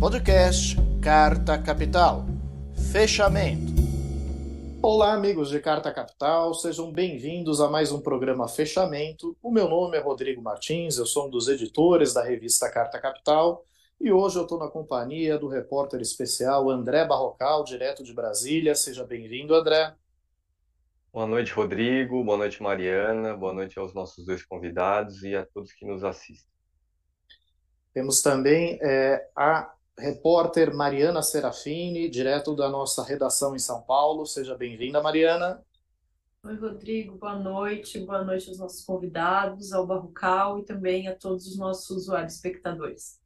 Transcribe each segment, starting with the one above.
Podcast Carta Capital. Fechamento. Olá, amigos de Carta Capital, sejam bem-vindos a mais um programa Fechamento. O meu nome é Rodrigo Martins, eu sou um dos editores da revista Carta Capital e hoje eu estou na companhia do repórter especial André Barrocal, direto de Brasília. Seja bem-vindo, André. Boa noite, Rodrigo. Boa noite, Mariana. Boa noite aos nossos dois convidados e a todos que nos assistem. Temos também é, a repórter Mariana Serafini, direto da nossa redação em São Paulo. Seja bem-vinda, Mariana. Oi, Rodrigo. Boa noite. Boa noite aos nossos convidados, ao Barrocal e também a todos os nossos usuários espectadores.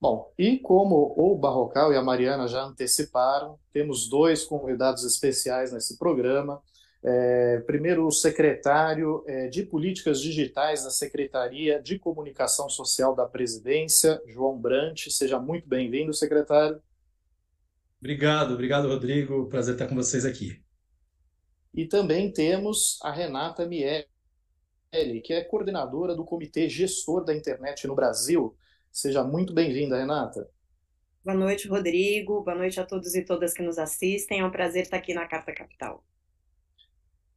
Bom, e como o Barrocal e a Mariana já anteciparam, temos dois convidados especiais nesse programa. É, primeiro, o secretário é, de Políticas Digitais da Secretaria de Comunicação Social da Presidência, João Brant. Seja muito bem-vindo, secretário. Obrigado, obrigado, Rodrigo. Prazer estar com vocês aqui. E também temos a Renata Miele, que é coordenadora do Comitê Gestor da Internet no Brasil. Seja muito bem-vinda, Renata. Boa noite, Rodrigo. Boa noite a todos e todas que nos assistem. É um prazer estar aqui na Carta Capital.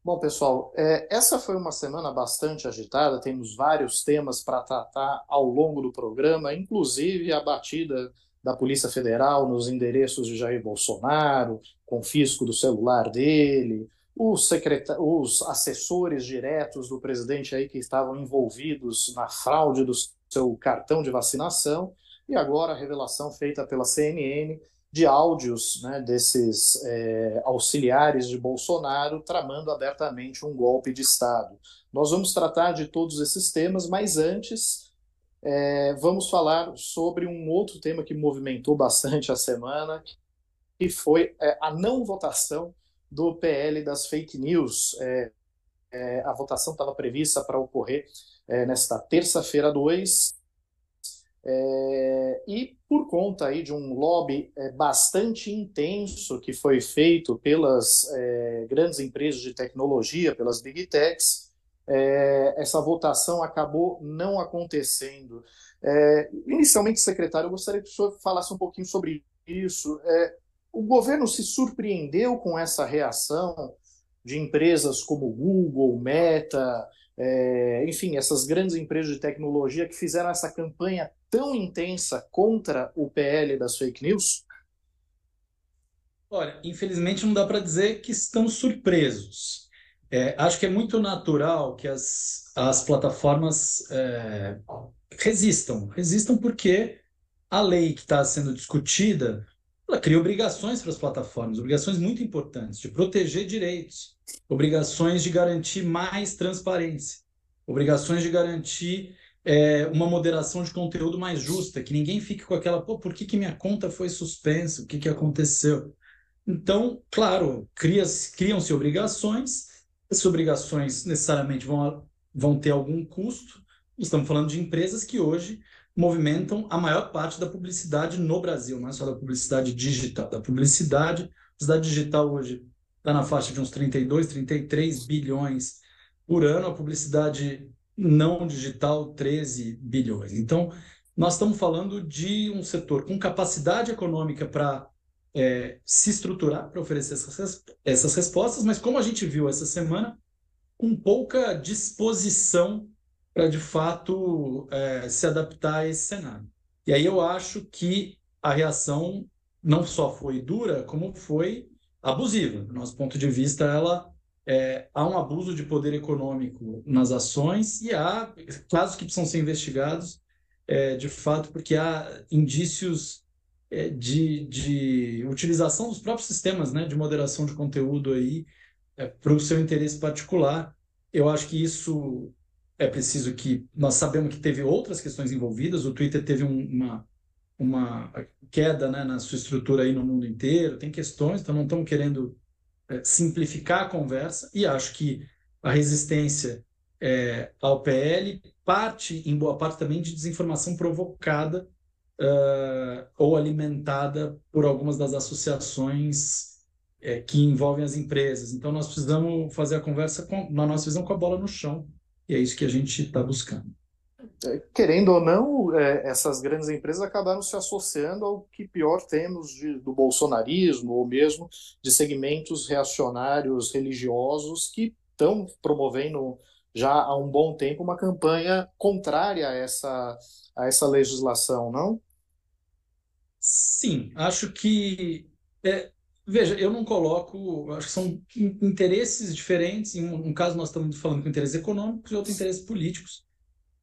Bom, pessoal, é, essa foi uma semana bastante agitada, temos vários temas para tratar ao longo do programa, inclusive a batida da Polícia Federal nos endereços de Jair Bolsonaro, confisco do celular dele, os, os assessores diretos do presidente aí que estavam envolvidos na fraude do seu cartão de vacinação, e agora a revelação feita pela CNN de áudios né, desses é, auxiliares de Bolsonaro tramando abertamente um golpe de Estado. Nós vamos tratar de todos esses temas, mas antes é, vamos falar sobre um outro tema que movimentou bastante a semana, que foi é, a não votação do PL das fake news. A votação estava prevista para ocorrer nesta terça-feira 2, é, e por conta aí de um lobby é, bastante intenso que foi feito pelas é, grandes empresas de tecnologia, pelas big techs, é, essa votação acabou não acontecendo. É, inicialmente, secretário, eu gostaria que o senhor falasse um pouquinho sobre isso. É, o governo se surpreendeu com essa reação de empresas como Google, Meta, é, enfim, essas grandes empresas de tecnologia que fizeram essa campanha tão intensa contra o PL das fake news? Olha, infelizmente não dá para dizer que estamos surpresos. É, acho que é muito natural que as, as plataformas é, resistam. Resistam porque a lei que está sendo discutida ela cria obrigações para as plataformas, obrigações muito importantes de proteger direitos, obrigações de garantir mais transparência, obrigações de garantir é, uma moderação de conteúdo mais justa, que ninguém fique com aquela, pô, por que, que minha conta foi suspensa? O que, que aconteceu? Então, claro, criam-se obrigações, essas obrigações necessariamente vão, vão ter algum custo. Estamos falando de empresas que hoje movimentam a maior parte da publicidade no Brasil, não é só da publicidade digital. Da publicidade, a publicidade digital hoje está na faixa de uns 32, 33 bilhões por ano, a publicidade não digital 13 bilhões. Então, nós estamos falando de um setor com capacidade econômica para é, se estruturar para oferecer essas, essas respostas, mas como a gente viu essa semana, com pouca disposição para de fato é, se adaptar a esse cenário. E aí eu acho que a reação não só foi dura, como foi abusiva. Do nosso ponto de vista, ela é, há um abuso de poder econômico nas ações e há casos que precisam ser investigados, é, de fato, porque há indícios é, de, de utilização dos próprios sistemas né, de moderação de conteúdo aí é, para o seu interesse particular. Eu acho que isso é preciso que nós sabemos que teve outras questões envolvidas. O Twitter teve um, uma uma queda né, na sua estrutura aí no mundo inteiro. Tem questões, então não estamos querendo é, simplificar a conversa e acho que a resistência é, ao PL parte, em boa parte, também de desinformação provocada uh, ou alimentada por algumas das associações é, que envolvem as empresas. Então, nós precisamos fazer a conversa, com, na nossa visão, com a bola no chão e é isso que a gente está buscando. é, querendo ou não, é, essas grandes empresas acabaram se associando ao que pior temos de, do bolsonarismo, ou mesmo de segmentos reacionários religiosos que estão promovendo já há um bom tempo uma campanha contrária a essa, a essa legislação, não? Sim, acho que. É, veja, eu não coloco. Acho que são interesses diferentes. Em um, caso, nós estamos falando com interesses econômicos e outro interesses políticos.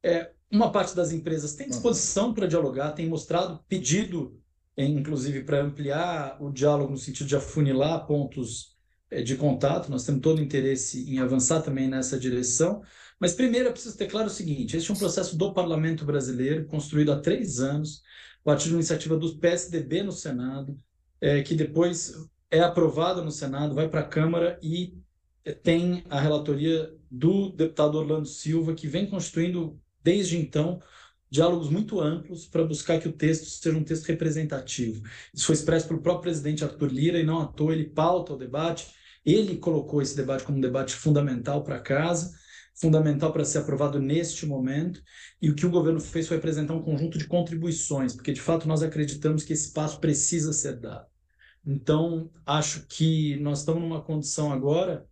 É, uma parte das empresas tem disposição para dialogar, tem mostrado pedido, inclusive, para ampliar o diálogo no sentido de afunilar pontos é, de contato. Nós temos todo o interesse em avançar também nessa direção. Mas primeiro eu preciso ter claro o seguinte: este é um processo do parlamento brasileiro, construído há três anos, a partir de uma iniciativa do PSDB no Senado, é, que depois é aprovado no Senado, vai para a Câmara e tem a relatoria do deputado Orlando Silva, que vem constituindo desde então, diálogos muito amplos para buscar que o texto seja um texto representativo. Isso foi expresso pelo próprio presidente Arthur Lira e não à toa ele pauta o debate. Ele colocou esse debate como um debate fundamental para casa, fundamental para ser aprovado neste momento. E o que o governo fez foi apresentar um conjunto de contribuições, porque de fato nós acreditamos que esse passo precisa ser dado. Então, acho que nós estamos numa condição agora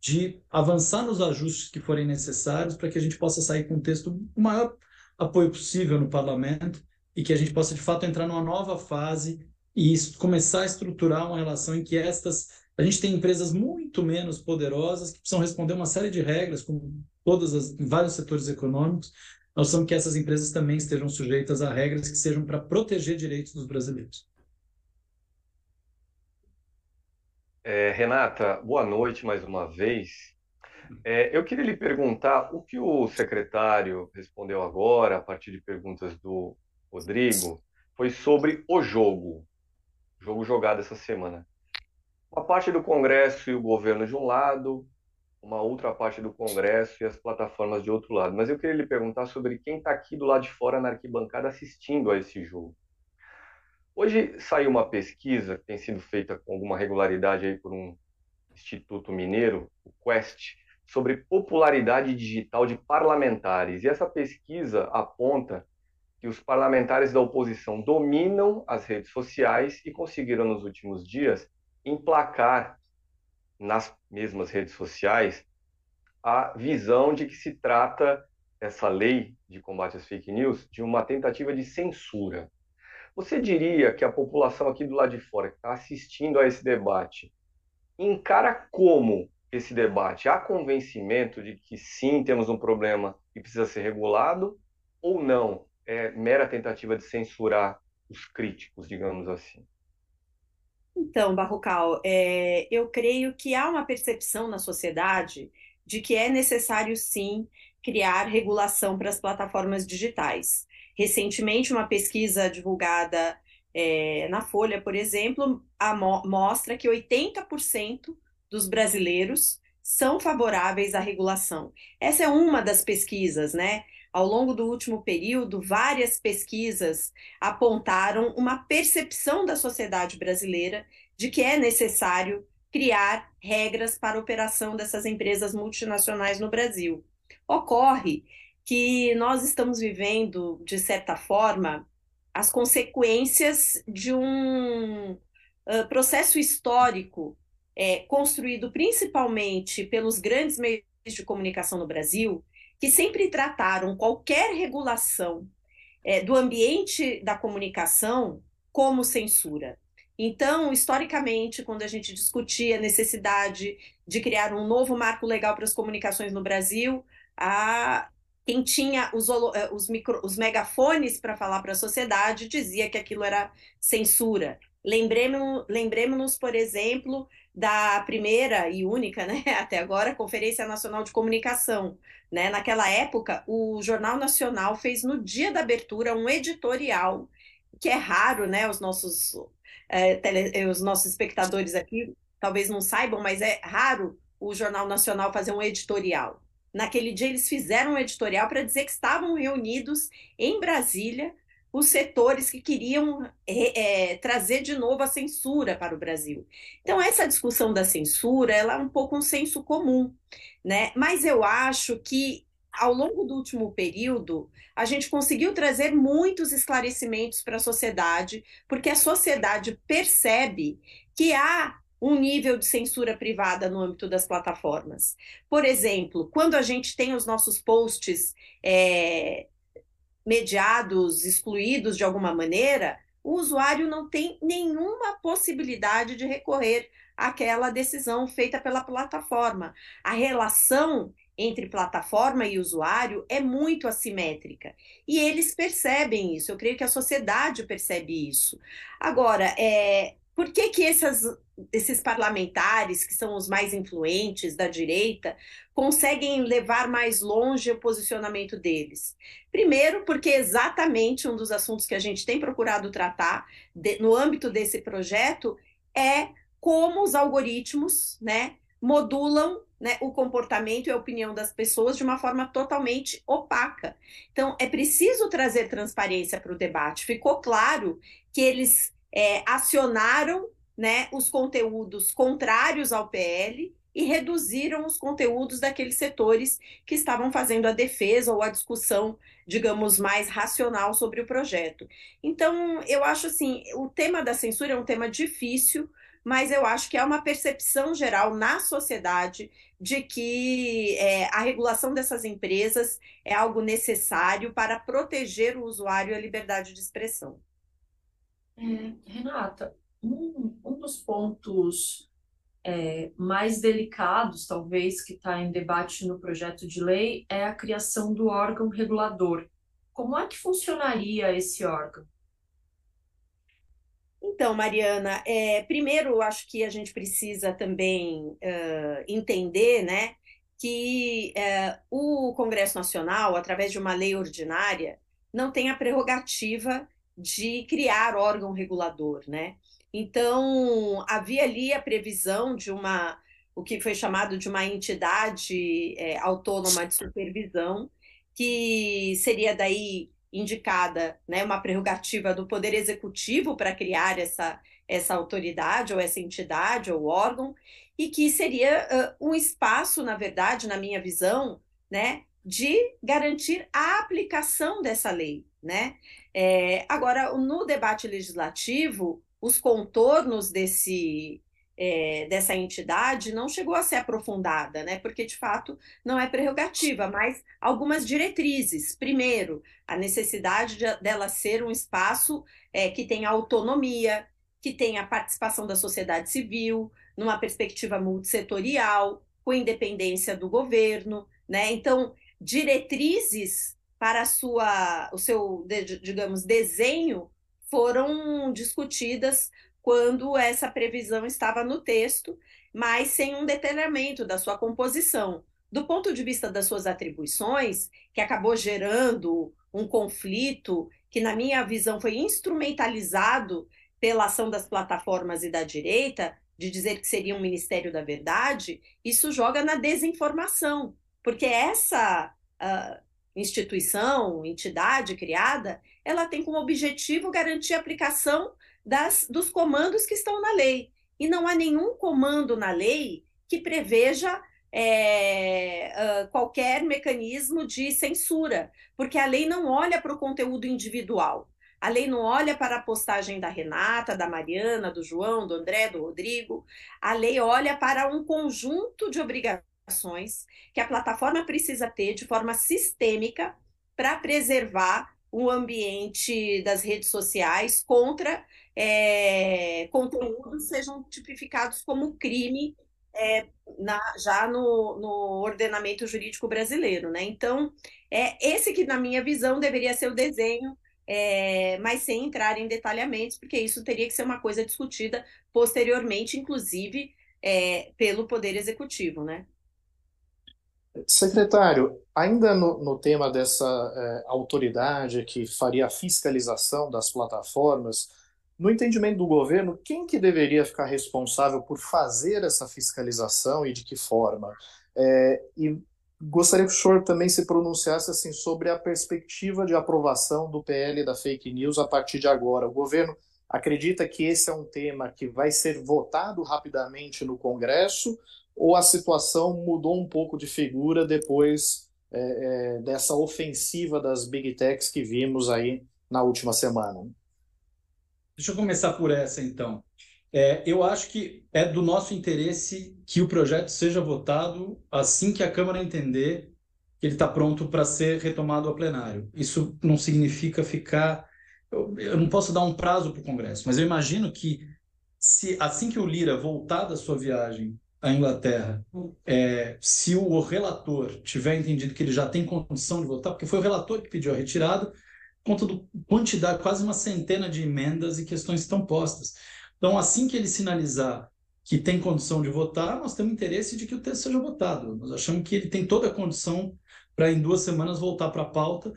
de avançar nos ajustes que forem necessários para que a gente possa sair com um texto o maior apoio possível no parlamento e que a gente possa de fato entrar numa nova fase e começar a estruturar uma relação em que estas a gente tem empresas muito menos poderosas que precisam responder uma série de regras como todas as em vários setores econômicos. Nós somos que essas empresas também estejam sujeitas a regras que sejam para proteger direitos dos brasileiros É, Renata, boa noite mais uma vez. É, eu queria lhe perguntar o que o secretário respondeu agora, a partir de perguntas do Rodrigo, foi sobre o jogo, jogo jogado essa semana. Uma parte do Congresso e o governo de um lado, uma outra parte do Congresso e as plataformas de outro lado. Mas eu queria lhe perguntar sobre quem está aqui do lado de fora na arquibancada assistindo a esse jogo. Hoje saiu uma pesquisa que tem sido feita com alguma regularidade aí por um instituto mineiro, o Quest, sobre popularidade digital de parlamentares. E essa pesquisa aponta que os parlamentares da oposição dominam as redes sociais e conseguiram nos últimos dias emplacar nas mesmas redes sociais a visão de que se trata essa lei de combate às fake news de uma tentativa de censura. Você diria que a população aqui do lado de fora, que está assistindo a esse debate, encara como esse debate? Há convencimento de que sim, temos um problema e precisa ser regulado, ou não? É mera tentativa de censurar os críticos, digamos assim? Então, Barrocal, é, eu creio que há uma percepção na sociedade de que é necessário sim criar regulação para as plataformas digitais. Recentemente, uma pesquisa divulgada é, na Folha, por exemplo, mo mostra que 80% dos brasileiros são favoráveis à regulação. Essa é uma das pesquisas, né? Ao longo do último período, várias pesquisas apontaram uma percepção da sociedade brasileira de que é necessário criar regras para a operação dessas empresas multinacionais no Brasil. Ocorre que nós estamos vivendo, de certa forma, as consequências de um uh, processo histórico é, construído principalmente pelos grandes meios de comunicação no Brasil, que sempre trataram qualquer regulação é, do ambiente da comunicação como censura. Então, historicamente, quando a gente discutia a necessidade de criar um novo marco legal para as comunicações no Brasil, a quem tinha os, eh, os, micro, os megafones para falar para a sociedade dizia que aquilo era censura. Lembremos-nos, lembremos por exemplo, da primeira e única, né, até agora, Conferência Nacional de Comunicação. Né? Naquela época, o Jornal Nacional fez no dia da abertura um editorial, que é raro, né? Os nossos, é, tele, os nossos espectadores aqui talvez não saibam, mas é raro o Jornal Nacional fazer um editorial. Naquele dia, eles fizeram um editorial para dizer que estavam reunidos em Brasília os setores que queriam é, trazer de novo a censura para o Brasil. Então, essa discussão da censura ela é um pouco um senso comum, né? mas eu acho que ao longo do último período, a gente conseguiu trazer muitos esclarecimentos para a sociedade, porque a sociedade percebe que há um nível de censura privada no âmbito das plataformas. Por exemplo, quando a gente tem os nossos posts é, mediados, excluídos de alguma maneira, o usuário não tem nenhuma possibilidade de recorrer àquela decisão feita pela plataforma. A relação entre plataforma e usuário é muito assimétrica. E eles percebem isso, eu creio que a sociedade percebe isso. Agora, é, por que, que essas, esses parlamentares, que são os mais influentes da direita, conseguem levar mais longe o posicionamento deles? Primeiro, porque exatamente um dos assuntos que a gente tem procurado tratar de, no âmbito desse projeto é como os algoritmos né, modulam né, o comportamento e a opinião das pessoas de uma forma totalmente opaca. Então, é preciso trazer transparência para o debate. Ficou claro que eles é, acionaram né, os conteúdos contrários ao PL e reduziram os conteúdos daqueles setores que estavam fazendo a defesa ou a discussão, digamos, mais racional sobre o projeto. Então, eu acho assim, o tema da censura é um tema difícil, mas eu acho que é uma percepção geral na sociedade de que é, a regulação dessas empresas é algo necessário para proteger o usuário e a liberdade de expressão. É, Renata, um, um dos pontos é, mais delicados, talvez, que está em debate no projeto de lei é a criação do órgão regulador. Como é que funcionaria esse órgão? Então, Mariana, é, primeiro acho que a gente precisa também uh, entender né, que uh, o Congresso Nacional, através de uma lei ordinária, não tem a prerrogativa de criar órgão regulador, né? Então, havia ali a previsão de uma, o que foi chamado de uma entidade é, autônoma de supervisão, que seria daí indicada, né, uma prerrogativa do Poder Executivo para criar essa, essa autoridade, ou essa entidade, ou órgão, e que seria uh, um espaço, na verdade, na minha visão, né, de garantir a aplicação dessa lei, né? É, agora, no debate legislativo, os contornos desse, é, dessa entidade não chegou a ser aprofundada, né? Porque de fato não é prerrogativa, mas algumas diretrizes. Primeiro, a necessidade de, dela ser um espaço é, que tenha autonomia, que tenha participação da sociedade civil, numa perspectiva multissetorial, com independência do governo, né? Então, diretrizes para sua, o seu, digamos, desenho foram discutidas quando essa previsão estava no texto, mas sem um detalhamento da sua composição. Do ponto de vista das suas atribuições, que acabou gerando um conflito que, na minha visão, foi instrumentalizado pela ação das plataformas e da direita, de dizer que seria um Ministério da Verdade, isso joga na desinformação, porque essa uh, instituição, entidade criada, ela tem como objetivo garantir a aplicação das, dos comandos que estão na lei. E não há nenhum comando na lei que preveja é, uh, qualquer mecanismo de censura, porque a lei não olha para o conteúdo individual. A lei não olha para a postagem da Renata, da Mariana, do João, do André, do Rodrigo. A lei olha para um conjunto de obrigações que a plataforma precisa ter de forma sistêmica para preservar o ambiente das redes sociais contra é, conteúdos sejam tipificados como crime é, na, já no, no, ordenamento jurídico brasileiro, né? Então, é esse que, na minha visão, deveria ser o desenho, é, mas sem entrar em detalhamentos, porque isso teria que ser uma coisa discutida posteriormente, inclusive é, pelo Poder Executivo, né? Secretário, ainda no, no tema dessa é, autoridade que faria a fiscalização das plataformas, no entendimento do governo, quem que deveria ficar responsável por fazer essa fiscalização e de que forma? É, e gostaria que o senhor também se pronunciasse assim sobre a perspectiva de aprovação do PL da fake news a partir de agora. O governo acredita que esse é um tema que vai ser votado rapidamente no Congresso ou a situação mudou um pouco de figura depois é, é, dessa ofensiva das big techs que vimos aí na última semana. Deixa eu começar por essa, então. É, eu acho que é do nosso interesse que o projeto seja votado assim que a Câmara entender que ele está pronto para ser retomado ao plenário. Isso não significa ficar. Eu, eu não posso dar um prazo para o Congresso, mas eu imagino que se assim que o Lira voltar da sua viagem à Inglaterra, é, se o relator tiver entendido que ele já tem condição de votar, porque foi o relator que pediu a retirada, conta do quantidade, quase uma centena de emendas e questões estão postas. Então, assim que ele sinalizar que tem condição de votar, nós temos interesse de que o texto seja votado. Nós achamos que ele tem toda a condição para, em duas semanas, voltar para a pauta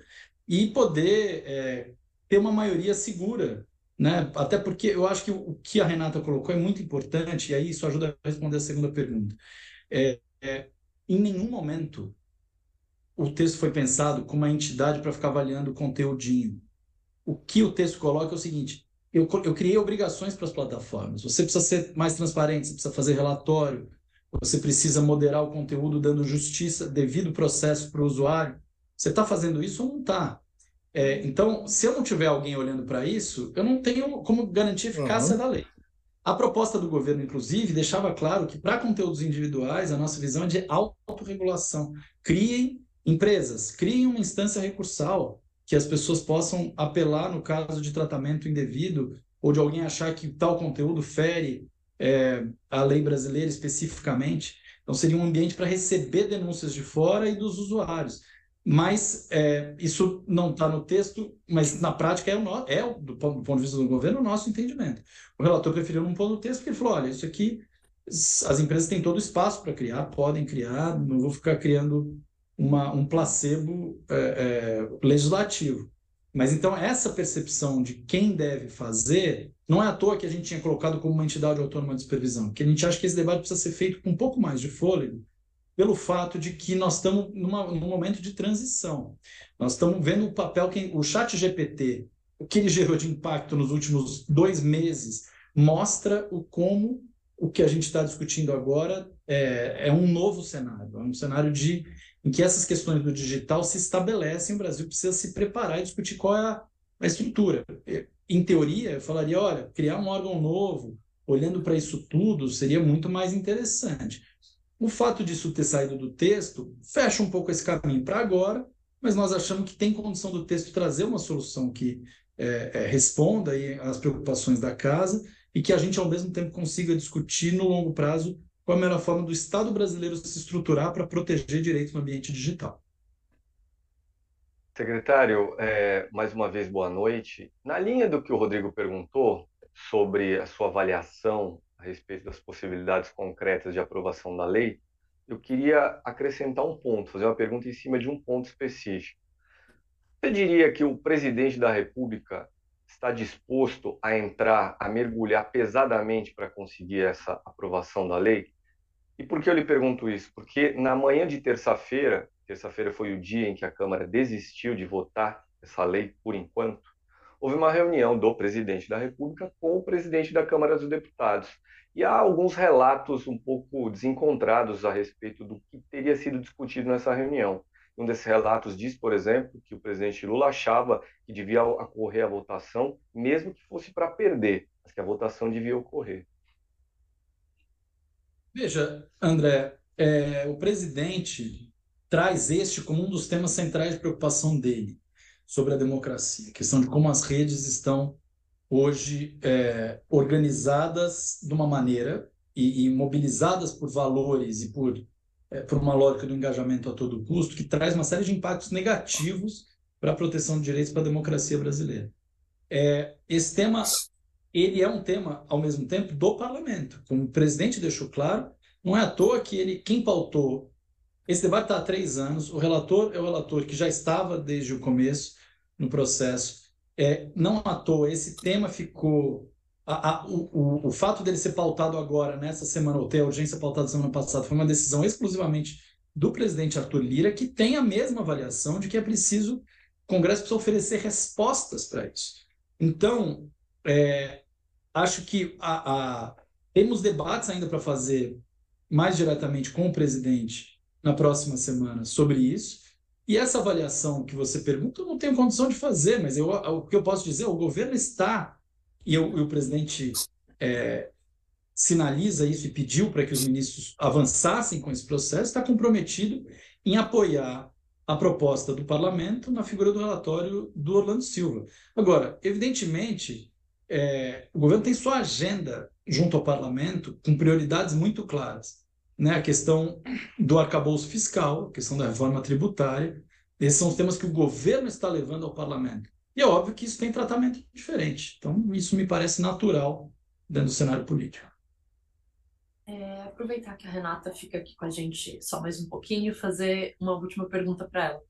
e poder é, ter uma maioria segura. Né? Até porque eu acho que o que a Renata colocou é muito importante, e aí isso ajuda a responder a segunda pergunta. É, é, em nenhum momento o texto foi pensado como uma entidade para ficar avaliando o conteúdinho. O que o texto coloca é o seguinte: eu, eu criei obrigações para as plataformas. Você precisa ser mais transparente, você precisa fazer relatório, você precisa moderar o conteúdo dando justiça, devido processo para o usuário. Você está fazendo isso ou não está? É, então, se eu não tiver alguém olhando para isso, eu não tenho como garantir a eficácia uhum. da lei. A proposta do governo, inclusive, deixava claro que para conteúdos individuais, a nossa visão é de autorregulação. Criem empresas, criem uma instância recursal, que as pessoas possam apelar no caso de tratamento indevido ou de alguém achar que tal conteúdo fere é, a lei brasileira especificamente. Então, seria um ambiente para receber denúncias de fora e dos usuários. Mas é, isso não está no texto, mas na prática é, o no, é do, ponto, do ponto de vista do governo, o nosso entendimento. O relator preferiu não pôr no texto porque ele falou: olha, isso aqui, as empresas têm todo o espaço para criar, podem criar, não vou ficar criando uma, um placebo é, é, legislativo. Mas então essa percepção de quem deve fazer não é à toa que a gente tinha colocado como uma entidade autônoma de supervisão, que a gente acha que esse debate precisa ser feito com um pouco mais de fôlego, pelo fato de que nós estamos numa, num momento de transição. Nós estamos vendo o papel que o Chat GPT, o que ele gerou de impacto nos últimos dois meses, mostra o como o que a gente está discutindo agora é, é um novo cenário, é um cenário de em que essas questões do digital se estabelecem, o Brasil precisa se preparar e discutir qual é a, a estrutura. Em teoria, eu falaria, olha, criar um órgão novo, olhando para isso tudo, seria muito mais interessante. O fato disso ter saído do texto fecha um pouco esse caminho para agora, mas nós achamos que tem condição do texto trazer uma solução que é, é, responda às preocupações da casa e que a gente, ao mesmo tempo, consiga discutir no longo prazo qual a melhor forma do Estado brasileiro se estruturar para proteger direitos no ambiente digital. Secretário, é, mais uma vez, boa noite. Na linha do que o Rodrigo perguntou sobre a sua avaliação a respeito das possibilidades concretas de aprovação da lei, eu queria acrescentar um ponto, fazer uma pergunta em cima de um ponto específico. Você diria que o presidente da República está disposto a entrar, a mergulhar pesadamente para conseguir essa aprovação da lei? E por que eu lhe pergunto isso? Porque na manhã de terça-feira, terça-feira foi o dia em que a Câmara desistiu de votar essa lei por enquanto, houve uma reunião do presidente da República com o presidente da Câmara dos Deputados. E há alguns relatos um pouco desencontrados a respeito do que teria sido discutido nessa reunião. Um desses relatos diz, por exemplo, que o presidente Lula achava que devia ocorrer a votação, mesmo que fosse para perder, mas que a votação devia ocorrer. Veja, André, é, o presidente traz este como um dos temas centrais de preocupação dele sobre a democracia, a questão de como as redes estão hoje é, organizadas de uma maneira e, e, mobilizadas por valores e por, é, por uma lógica do engajamento a todo custo, que traz uma série de impactos negativos para a proteção de direitos para a democracia brasileira. É, esse tema ele é um tema, ao mesmo tempo, do parlamento. Como o presidente deixou claro, não é à toa que ele, quem pautou esse debate está há três anos, o relator é o relator que já estava desde o começo no processo. É, não à toa, esse tema ficou. A, a, o, o, fato dele ser pautado agora, nessa semana, ou ter a urgência pautada semana passada, foi uma decisão exclusivamente do presidente Arthur Lira, que tem a mesma avaliação de que é preciso, o Congresso precisa oferecer respostas para isso. Então, é, acho que a, a, temos debates ainda para fazer mais diretamente com o presidente na próxima semana sobre isso. E essa avaliação que você pergunta, eu não tenho condição de fazer, mas eu, o que eu posso dizer, o governo está, e, eu, e o presidente é, sinaliza isso e pediu para que os ministros avançassem com esse processo, está comprometido em apoiar a proposta do parlamento na figura do relatório do Orlando Silva. Agora, evidentemente, é, o governo tem sua agenda junto ao parlamento com prioridades muito claras. Né? A questão do arcabouço fiscal, a questão da reforma tributária, esses são os temas que o governo está levando ao parlamento. E é óbvio que isso tem tratamento diferente. Então, isso me parece natural dentro do cenário político. É, aproveitar que a Renata fica aqui com a gente só mais um pouquinho fazer uma última pergunta para ela.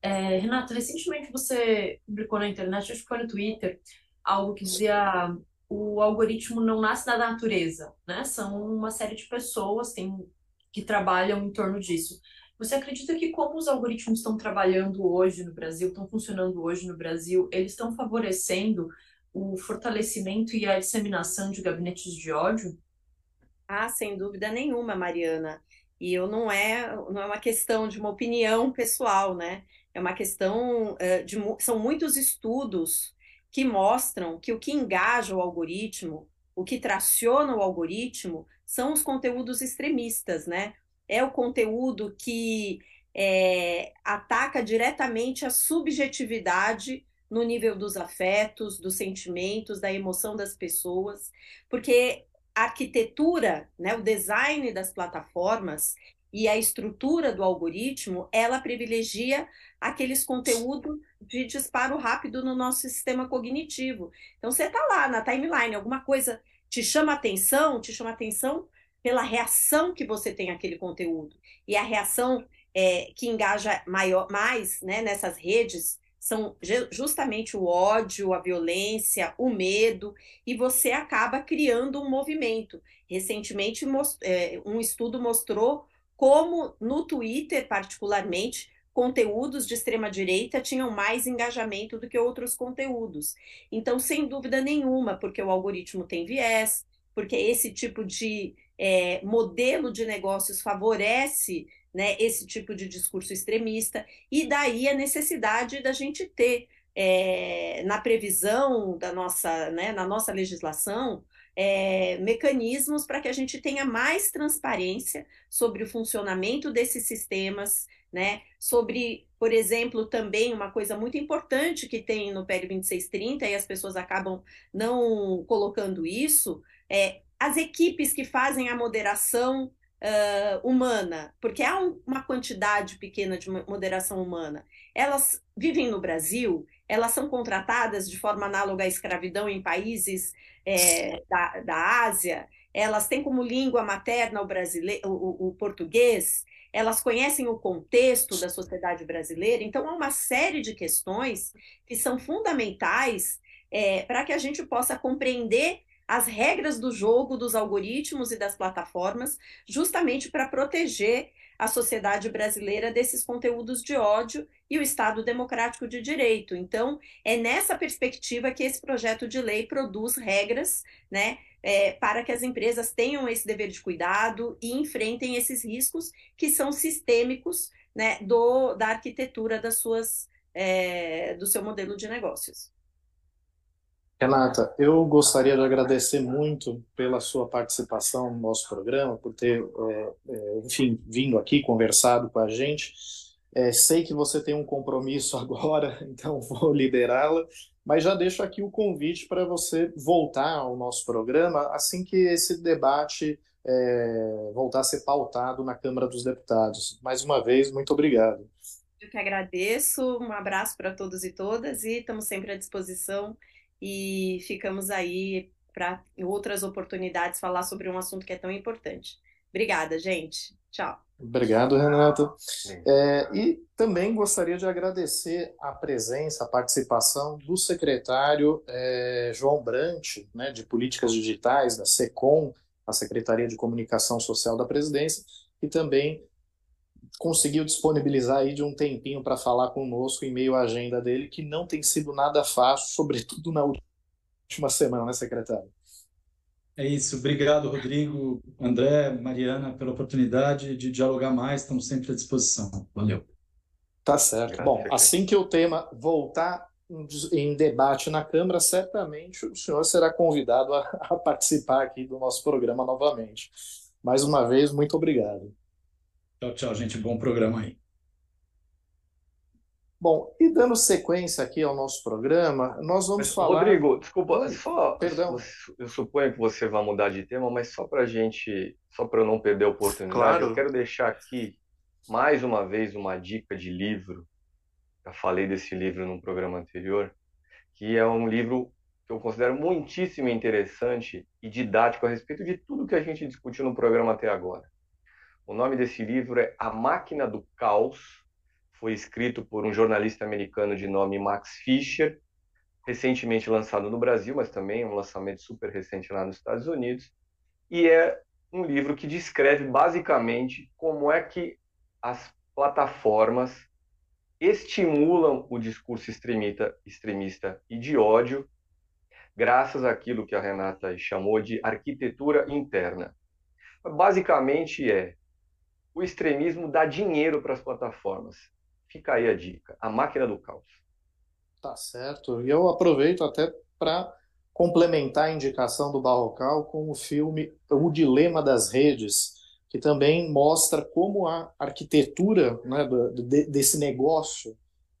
É, Renata, recentemente você publicou na internet, acho que foi no Twitter, algo que dizia o algoritmo não nasce da natureza, né? São uma série de pessoas tem, que trabalham em torno disso. Você acredita que como os algoritmos estão trabalhando hoje no Brasil, estão funcionando hoje no Brasil, eles estão favorecendo o fortalecimento e a disseminação de gabinetes de ódio? Ah, sem dúvida nenhuma, Mariana. E eu não é, não é uma questão de uma opinião pessoal, né? É uma questão uh, de são muitos estudos que mostram que o que engaja o algoritmo, o que traciona o algoritmo, são os conteúdos extremistas, né? É o conteúdo que é, ataca diretamente a subjetividade no nível dos afetos, dos sentimentos, da emoção das pessoas, porque a arquitetura, né, o design das plataformas e a estrutura do algoritmo, ela privilegia aqueles conteúdos de disparo rápido no nosso sistema cognitivo. Então você está lá na timeline, alguma coisa te chama atenção, te chama atenção pela reação que você tem àquele conteúdo. E a reação é, que engaja maior, mais né, nessas redes são justamente o ódio, a violência, o medo, e você acaba criando um movimento. Recentemente, é, um estudo mostrou como no Twitter, particularmente, conteúdos de extrema direita tinham mais engajamento do que outros conteúdos. Então, sem dúvida nenhuma, porque o algoritmo tem viés, porque esse tipo de é, modelo de negócios favorece né, esse tipo de discurso extremista, e daí a necessidade da gente ter é, na previsão da nossa, né, na nossa legislação, é, mecanismos para que a gente tenha mais transparência sobre o funcionamento desses sistemas, né? Sobre, por exemplo, também uma coisa muito importante que tem no PL 2630 e as pessoas acabam não colocando isso, é as equipes que fazem a moderação uh, humana, porque há um, uma quantidade pequena de moderação humana. Elas vivem no Brasil, elas são contratadas de forma análoga à escravidão em países é, da, da Ásia, elas têm como língua materna o, brasileiro, o, o, português, elas conhecem o contexto da sociedade brasileira, então há uma série de questões que são fundamentais é, para que a gente possa compreender as regras do jogo dos algoritmos e das plataformas, justamente para proteger a sociedade brasileira desses conteúdos de ódio e o Estado democrático de direito. Então, é nessa perspectiva que esse projeto de lei produz regras, né, é, para que as empresas tenham esse dever de cuidado e enfrentem esses riscos que são sistêmicos, né, do, da arquitetura das suas, é, do seu modelo de negócios. Renata, eu gostaria de agradecer muito pela sua participação no nosso programa, por ter, é, é, enfim, vindo aqui, conversado com a gente. É, sei que você tem um compromisso agora, então vou liberá-la, mas já deixo aqui o convite para você voltar ao nosso programa assim que esse debate é, voltar a ser pautado na Câmara dos Deputados. Mais uma vez, muito obrigado. Eu que agradeço, um abraço para todos e todas e estamos sempre à disposição e ficamos aí para outras oportunidades falar sobre um assunto que é tão importante. Obrigada, gente. Tchau. Obrigado, Renata. É, e também gostaria de agradecer a presença, a participação do secretário é, João Brant, né, de Políticas Digitais, da SECOM, a Secretaria de Comunicação Social da Presidência, e também conseguiu disponibilizar aí de um tempinho para falar conosco em meio à agenda dele, que não tem sido nada fácil, sobretudo na última semana, né, secretário? É isso. Obrigado, Rodrigo, André, Mariana, pela oportunidade de dialogar mais. Estamos sempre à disposição. Valeu. Tá certo. Bom, assim que o tema voltar em debate na Câmara, certamente o senhor será convidado a, a, participar aqui do nosso programa novamente. Mais uma vez, muito obrigado. Tchau, tchau, gente. Bom programa aí. Bom, e dando sequência aqui ao nosso programa, nós vamos mas, falar. Rodrigo, desculpa, só. Perdão. Eu suponho que você vai mudar de tema, mas só para gente, só para eu não perder a oportunidade, claro. eu quero deixar aqui mais uma vez uma dica de livro. Já falei desse livro num programa anterior, que é um livro que eu considero muitíssimo interessante e didático a respeito de tudo que a gente discutiu no programa até agora. O nome desse livro é A Máquina do Caos. Foi escrito por um jornalista americano de nome Max Fischer, recentemente lançado no Brasil, mas também um lançamento super recente lá nos Estados Unidos. E é um livro que descreve basicamente como é que as plataformas estimulam o discurso extremista, extremista e de ódio, graças àquilo que a Renata chamou de arquitetura interna. Basicamente é o extremismo dá dinheiro para as plataformas. Fica aí a dica, a máquina do caos. Tá certo. E eu aproveito até para complementar a indicação do Barrocal com o filme O Dilema das Redes, que também mostra como a arquitetura né, desse negócio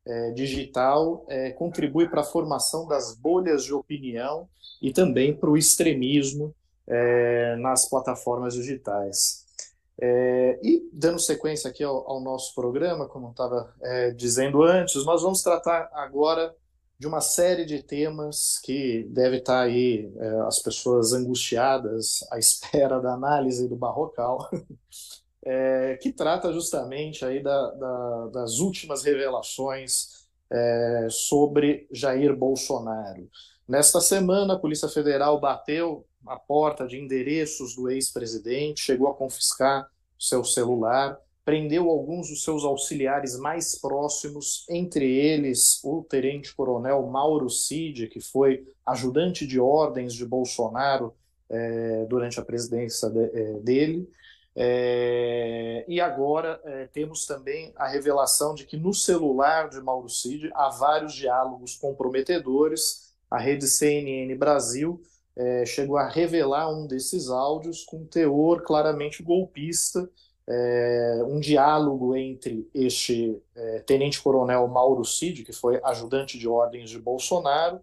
é, digital é, contribui para a formação das bolhas de opinião e também para o extremismo é, nas plataformas digitais. É, e dando sequência aqui ao, ao nosso programa, como estava é, dizendo antes, nós vamos tratar agora de uma série de temas que deve estar aí é, as pessoas angustiadas à espera da análise do Barrocal, é, que trata justamente aí da, da, das últimas revelações é, sobre Jair Bolsonaro. Nesta semana, a Polícia Federal bateu a porta de endereços do ex-presidente, chegou a confiscar seu celular, prendeu alguns dos seus auxiliares mais próximos, entre eles o tenente-coronel Mauro Cid, que foi ajudante de ordens de Bolsonaro é, durante a presidência de, é, dele. É, e agora temos também a revelação de que no celular de Mauro Cid há vários diálogos comprometedores. A rede CNN Brasil chegou a revelar um desses áudios com teor claramente golpista, é, um diálogo entre este é, tenente-coronel Mauro Cid, que foi ajudante de ordens de Bolsonaro,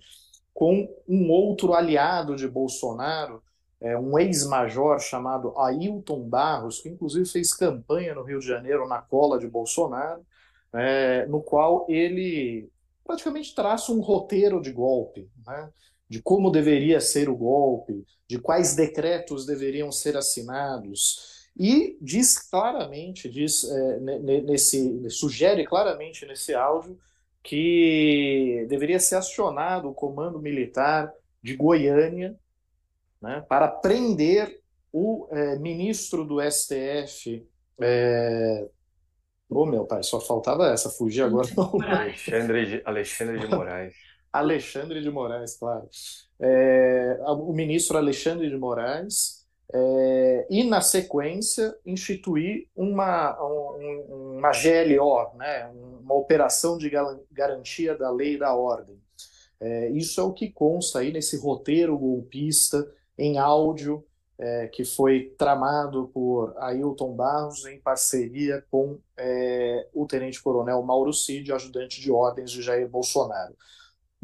com um outro aliado de Bolsonaro, é, um ex-major chamado Ailton Barros, que inclusive fez campanha no Rio de Janeiro na cola de Bolsonaro, é, no qual ele praticamente traça um roteiro de golpe, né? De como deveria ser o golpe, de quais decretos deveriam ser assinados, e diz claramente, diz é, nesse, sugere claramente nesse áudio que deveria ser acionado o comando militar de Goiânia né, para prender o é, ministro do STF. É... Oh, meu pai, só faltava essa, fugir agora. Alexandre de, Alexandre de Moraes. Alexandre de Moraes, claro. É, o ministro Alexandre de Moraes é, e, na sequência, instituir uma, um, uma GLO, né, uma operação de garantia da lei e da ordem. É, isso é o que consta aí nesse roteiro golpista em áudio é, que foi tramado por Ailton Barros em parceria com é, o tenente-coronel Mauro Cid, ajudante de ordens de Jair Bolsonaro.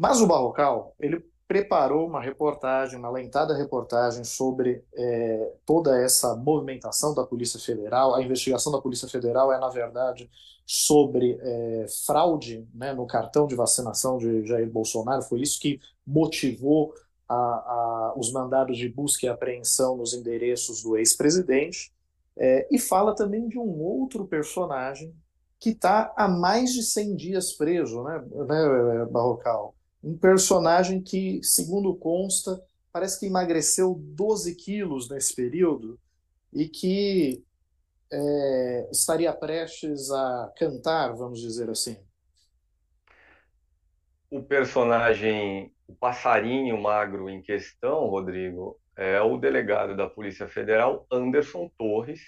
Mas o Barrocal, ele preparou uma reportagem, uma lentada reportagem sobre é, toda essa movimentação da Polícia Federal. A investigação da Polícia Federal é, na verdade, sobre é, fraude né, no cartão de vacinação de Jair Bolsonaro. Foi isso que motivou a, a, os mandados de busca e apreensão nos endereços do ex-presidente. É, e fala também de um outro personagem que está há mais de 100 dias preso, né, né Barrocal? Um personagem que, segundo consta, parece que emagreceu 12 quilos nesse período e que é, estaria prestes a cantar, vamos dizer assim. O personagem, o passarinho magro em questão, Rodrigo, é o delegado da Polícia Federal, Anderson Torres,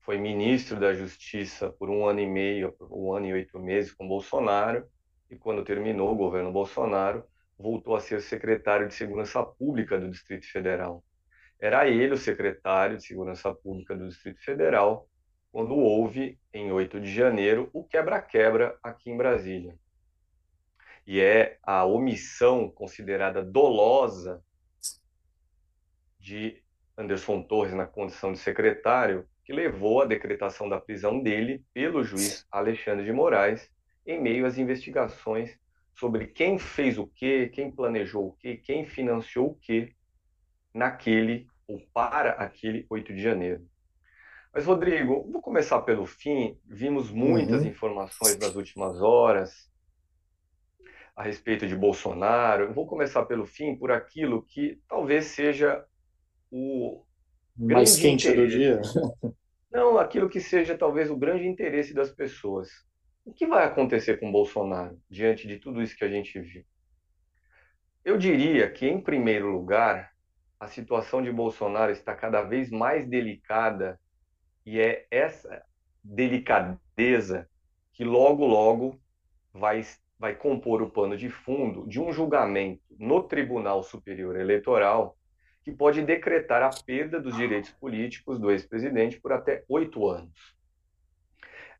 foi ministro da Justiça por um ano e meio, um ano e oito meses com Bolsonaro, e quando terminou o governo Bolsonaro, voltou a ser secretário de Segurança Pública do Distrito Federal. Era ele o secretário de Segurança Pública do Distrito Federal quando houve, em 8 de janeiro, o quebra-quebra aqui em Brasília. E é a omissão considerada dolosa de Anderson Torres na condição de secretário que levou à decretação da prisão dele pelo juiz Alexandre de Moraes em meio às investigações sobre quem fez o quê, quem planejou o quê, quem financiou o quê naquele ou para aquele 8 de janeiro. Mas, Rodrigo, vou começar pelo fim. Vimos muitas uhum. informações nas últimas horas a respeito de Bolsonaro. vou começar pelo fim, por aquilo que talvez seja o mais quente interesse. do dia. Não, aquilo que seja talvez o grande interesse das pessoas. O que vai acontecer com Bolsonaro diante de tudo isso que a gente viu? Eu diria que, em primeiro lugar, a situação de Bolsonaro está cada vez mais delicada e é essa delicadeza que logo, logo vai, vai compor o pano de fundo de um julgamento no Tribunal Superior Eleitoral que pode decretar a perda dos direitos políticos do ex-presidente por até oito anos.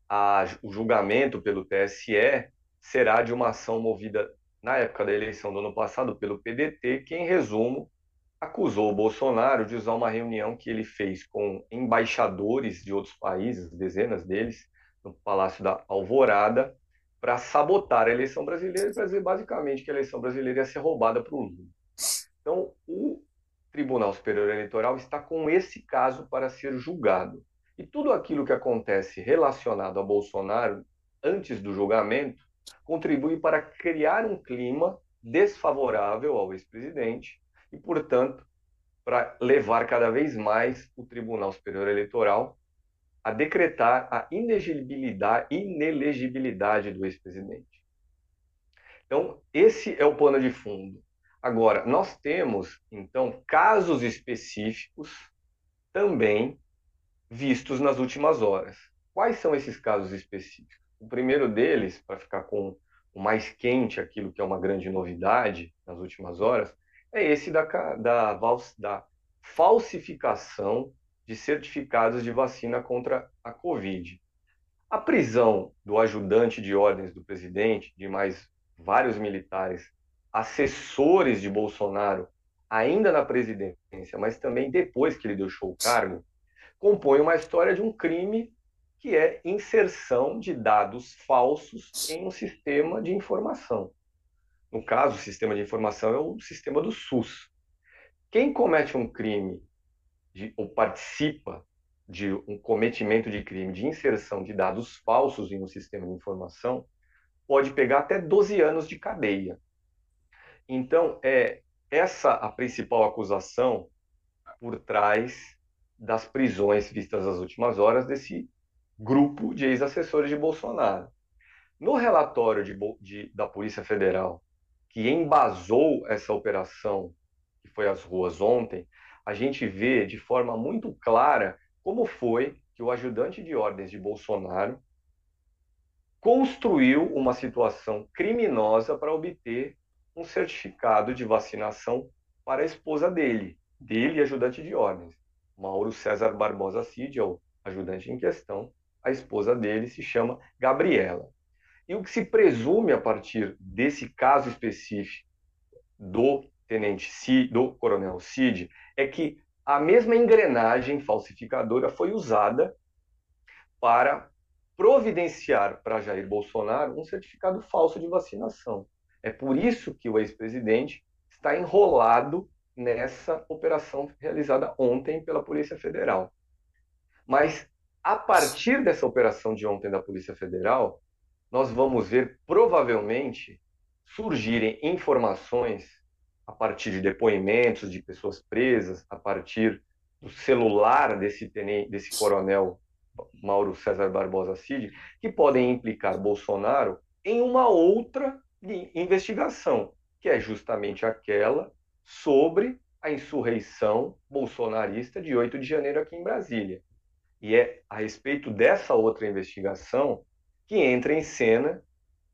A, o julgamento pelo TSE será de uma ação movida na época da eleição do ano passado pelo PDT, que, em resumo, acusou o Bolsonaro de usar uma reunião que ele fez com embaixadores de outros países, dezenas deles, no Palácio da Alvorada, para sabotar a eleição brasileira e para dizer basicamente que a eleição brasileira ia ser roubada para o Lula. Então, o Tribunal Superior Eleitoral está com esse caso para ser julgado. E tudo aquilo que acontece relacionado a Bolsonaro antes do julgamento contribui para criar um clima desfavorável ao ex-presidente e, portanto, para levar cada vez mais o Tribunal Superior Eleitoral a decretar a inelegibilidade, inelegibilidade do ex-presidente. Então, esse é o pano de fundo. Agora, nós temos, então, casos específicos também vistos nas últimas horas. Quais são esses casos específicos? O primeiro deles, para ficar com o mais quente, aquilo que é uma grande novidade nas últimas horas, é esse da, da, da falsificação de certificados de vacina contra a Covid. A prisão do ajudante de ordens do presidente, de mais vários militares assessores de Bolsonaro, ainda na presidência, mas também depois que ele deixou o cargo, compõe uma história de um crime que é inserção de dados falsos em um sistema de informação. No caso, o sistema de informação é o sistema do SUS. Quem comete um crime de, ou participa de um cometimento de crime de inserção de dados falsos em um sistema de informação pode pegar até 12 anos de cadeia. Então, é essa a principal acusação por trás das prisões vistas nas últimas horas desse grupo de ex-assessores de Bolsonaro. No relatório de, de, da Polícia Federal, que embasou essa operação, que foi às ruas ontem, a gente vê de forma muito clara como foi que o ajudante de ordens de Bolsonaro construiu uma situação criminosa para obter um certificado de vacinação para a esposa dele, dele ajudante de ordens. Mauro César Barbosa Cid é o ajudante em questão, a esposa dele se chama Gabriela. E o que se presume a partir desse caso específico do tenente Cid, do coronel Cid, é que a mesma engrenagem falsificadora foi usada para providenciar para Jair Bolsonaro um certificado falso de vacinação. É por isso que o ex-presidente está enrolado nessa operação realizada ontem pela Polícia Federal. Mas a partir dessa operação de ontem da Polícia Federal, nós vamos ver provavelmente surgirem informações a partir de depoimentos de pessoas presas, a partir do celular desse, desse coronel Mauro César Barbosa Cid, que podem implicar Bolsonaro em uma outra investigação, que é justamente aquela sobre a insurreição bolsonarista de 8 de janeiro aqui em Brasília. E é a respeito dessa outra investigação que entra em cena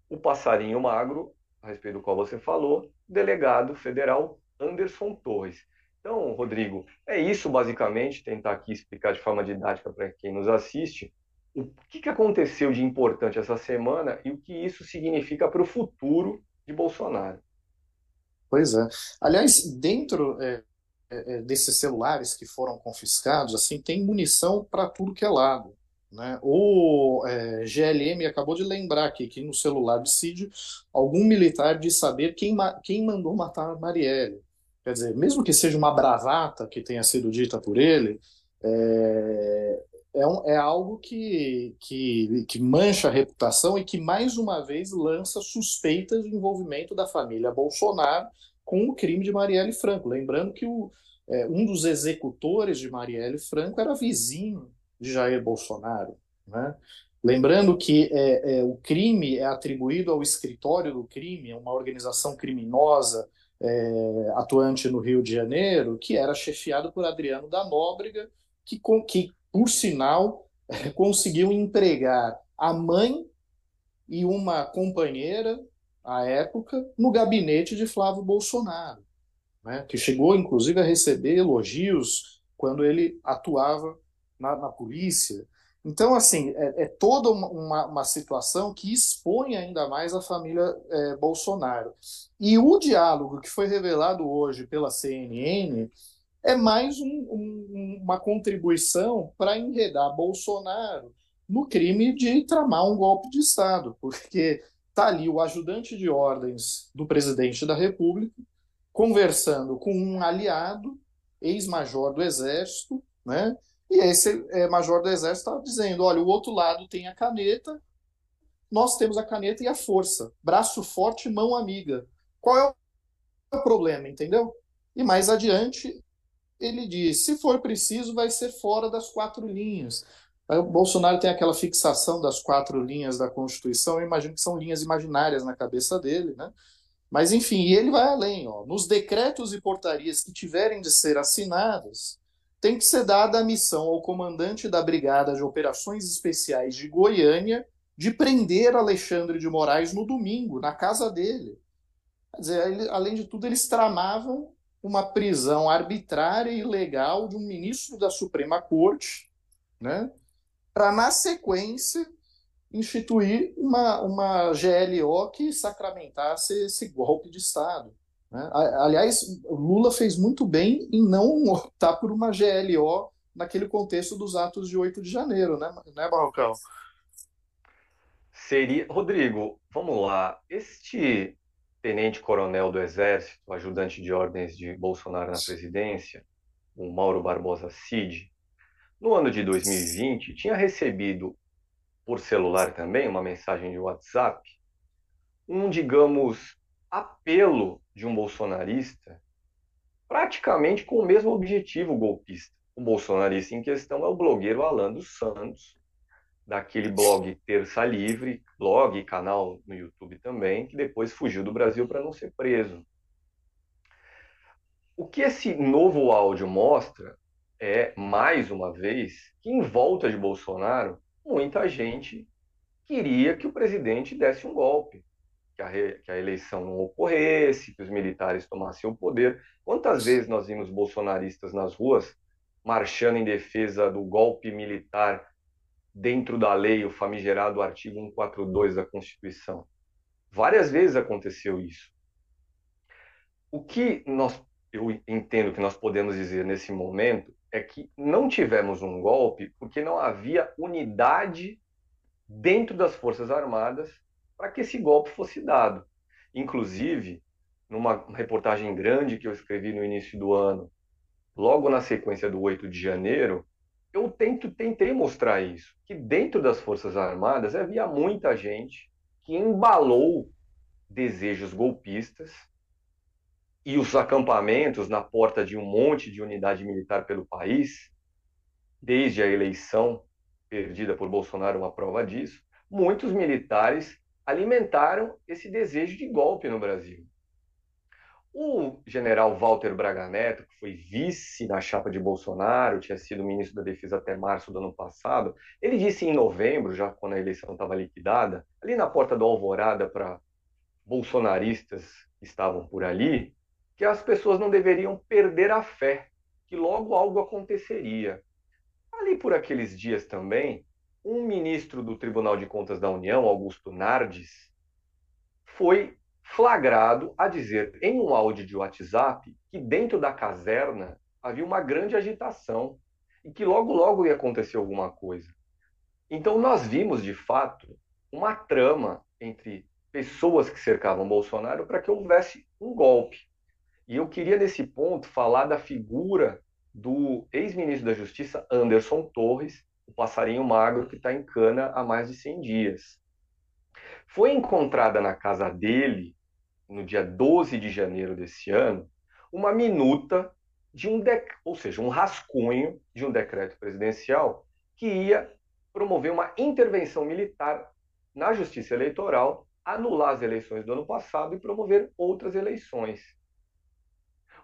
o passarinho magro, a respeito do qual você falou, delegado federal Anderson Torres. Então, Rodrigo, é isso basicamente, tentar aqui explicar de forma didática para quem nos assiste o que, que aconteceu de importante essa semana e o que isso significa para o futuro de Bolsonaro. Pois é. Aliás, dentro é, é, é desses celulares que foram confiscados, assim, tem munição para tudo que é lado. Né? O é, GLM acabou de lembrar aqui que no celular de Cid, algum militar de saber quem, quem mandou matar Marielle. Quer dizer, mesmo que seja uma bravata que tenha sido dita por ele, é, é, um, é algo que, que, que mancha a reputação e que, mais uma vez, lança suspeitas de envolvimento da família Bolsonaro com o crime de Marielle Franco. Lembrando que o, é, um dos executores de Marielle Franco era vizinho de Jair Bolsonaro. Né? Lembrando que é, é, o crime é atribuído ao escritório do crime, uma organização criminosa é, atuante no Rio de Janeiro, que era chefiado por Adriano da Nóbrega, que, que por sinal, conseguiu empregar a mãe e uma companheira, à época, no gabinete de Flávio Bolsonaro, né? que chegou, inclusive, a receber elogios quando ele atuava na, na polícia. Então, assim, é, é toda uma, uma, situação que expõe ainda mais a família é, Bolsonaro. E o diálogo que foi revelado hoje pela CNN é mais um, um, uma contribuição para enredar Bolsonaro no crime de tramar um golpe de Estado, porque está ali o ajudante de ordens do presidente da República conversando com um aliado, ex-major do Exército, né? E esse é, major do Exército está dizendo: olha, o outro lado tem a caneta, nós temos a caneta e a força. Braço forte, mão amiga. Qual é o problema, entendeu? E mais adiante, ele diz: se for preciso, vai ser fora das quatro linhas. O Bolsonaro tem aquela fixação das quatro linhas da Constituição, eu imagino que são linhas imaginárias na cabeça dele, né? Mas, enfim, ele vai além. Ó. Nos decretos e portarias que tiverem de ser assinados, tem que ser dada a missão ao comandante da Brigada de Operações Especiais de Goiânia de prender Alexandre de Moraes no domingo, na casa dele. Quer dizer, ele, além de tudo, eles tramavam uma prisão arbitrária e ilegal de um ministro da Suprema Corte, né, para, na sequência, instituir uma, uma GLO que sacramentasse esse golpe de Estado. Né? Aliás, Lula fez muito bem em não optar por uma GLO naquele contexto dos atos de 8 de janeiro, né, né Barrocão? Seria. Rodrigo, vamos lá. Este tenente-coronel do Exército, ajudante de ordens de Bolsonaro na presidência, o Mauro Barbosa Cid, no ano de 2020, tinha recebido por celular também uma mensagem de WhatsApp, um, digamos, apelo de um bolsonarista, praticamente com o mesmo objetivo golpista. O bolsonarista em questão é o blogueiro Alan dos Santos, daquele blog Terça Livre, blog e canal no YouTube também, que depois fugiu do Brasil para não ser preso. O que esse novo áudio mostra é, mais uma vez, que em volta de Bolsonaro, muita gente queria que o presidente desse um golpe, que a, re... que a eleição não ocorresse, que os militares tomassem o poder. Quantas vezes nós vimos bolsonaristas nas ruas marchando em defesa do golpe militar dentro da lei, o famigerado artigo 142 da Constituição. Várias vezes aconteceu isso. O que nós, eu entendo que nós podemos dizer nesse momento é que não tivemos um golpe porque não havia unidade dentro das Forças Armadas para que esse golpe fosse dado. Inclusive, numa reportagem grande que eu escrevi no início do ano, logo na sequência do 8 de janeiro, eu tento, tentei mostrar isso, que dentro das Forças Armadas havia muita gente que embalou desejos golpistas e os acampamentos na porta de um monte de unidade militar pelo país, desde a eleição perdida por Bolsonaro, uma prova disso, muitos militares alimentaram esse desejo de golpe no Brasil. O general Walter Braga Neto, que foi vice na chapa de Bolsonaro, tinha sido ministro da Defesa até março do ano passado, ele disse em novembro, já quando a eleição estava liquidada, ali na porta do Alvorada para bolsonaristas que estavam por ali, que as pessoas não deveriam perder a fé, que logo algo aconteceria. Ali por aqueles dias também, um ministro do Tribunal de Contas da União, Augusto Nardes, foi flagrado a dizer em um áudio de WhatsApp que dentro da caserna havia uma grande agitação e que logo logo ia acontecer alguma coisa. Então nós vimos de fato uma trama entre pessoas que cercavam Bolsonaro para que houvesse um golpe. E eu queria nesse ponto falar da figura do ex-ministro da Justiça Anderson Torres, o passarinho magro que está em cana há mais de 100 dias. Foi encontrada na casa dele no dia 12 de janeiro desse ano, uma minuta de um dec... ou seja, um rascunho de um decreto presidencial que ia promover uma intervenção militar na Justiça Eleitoral, anular as eleições do ano passado e promover outras eleições.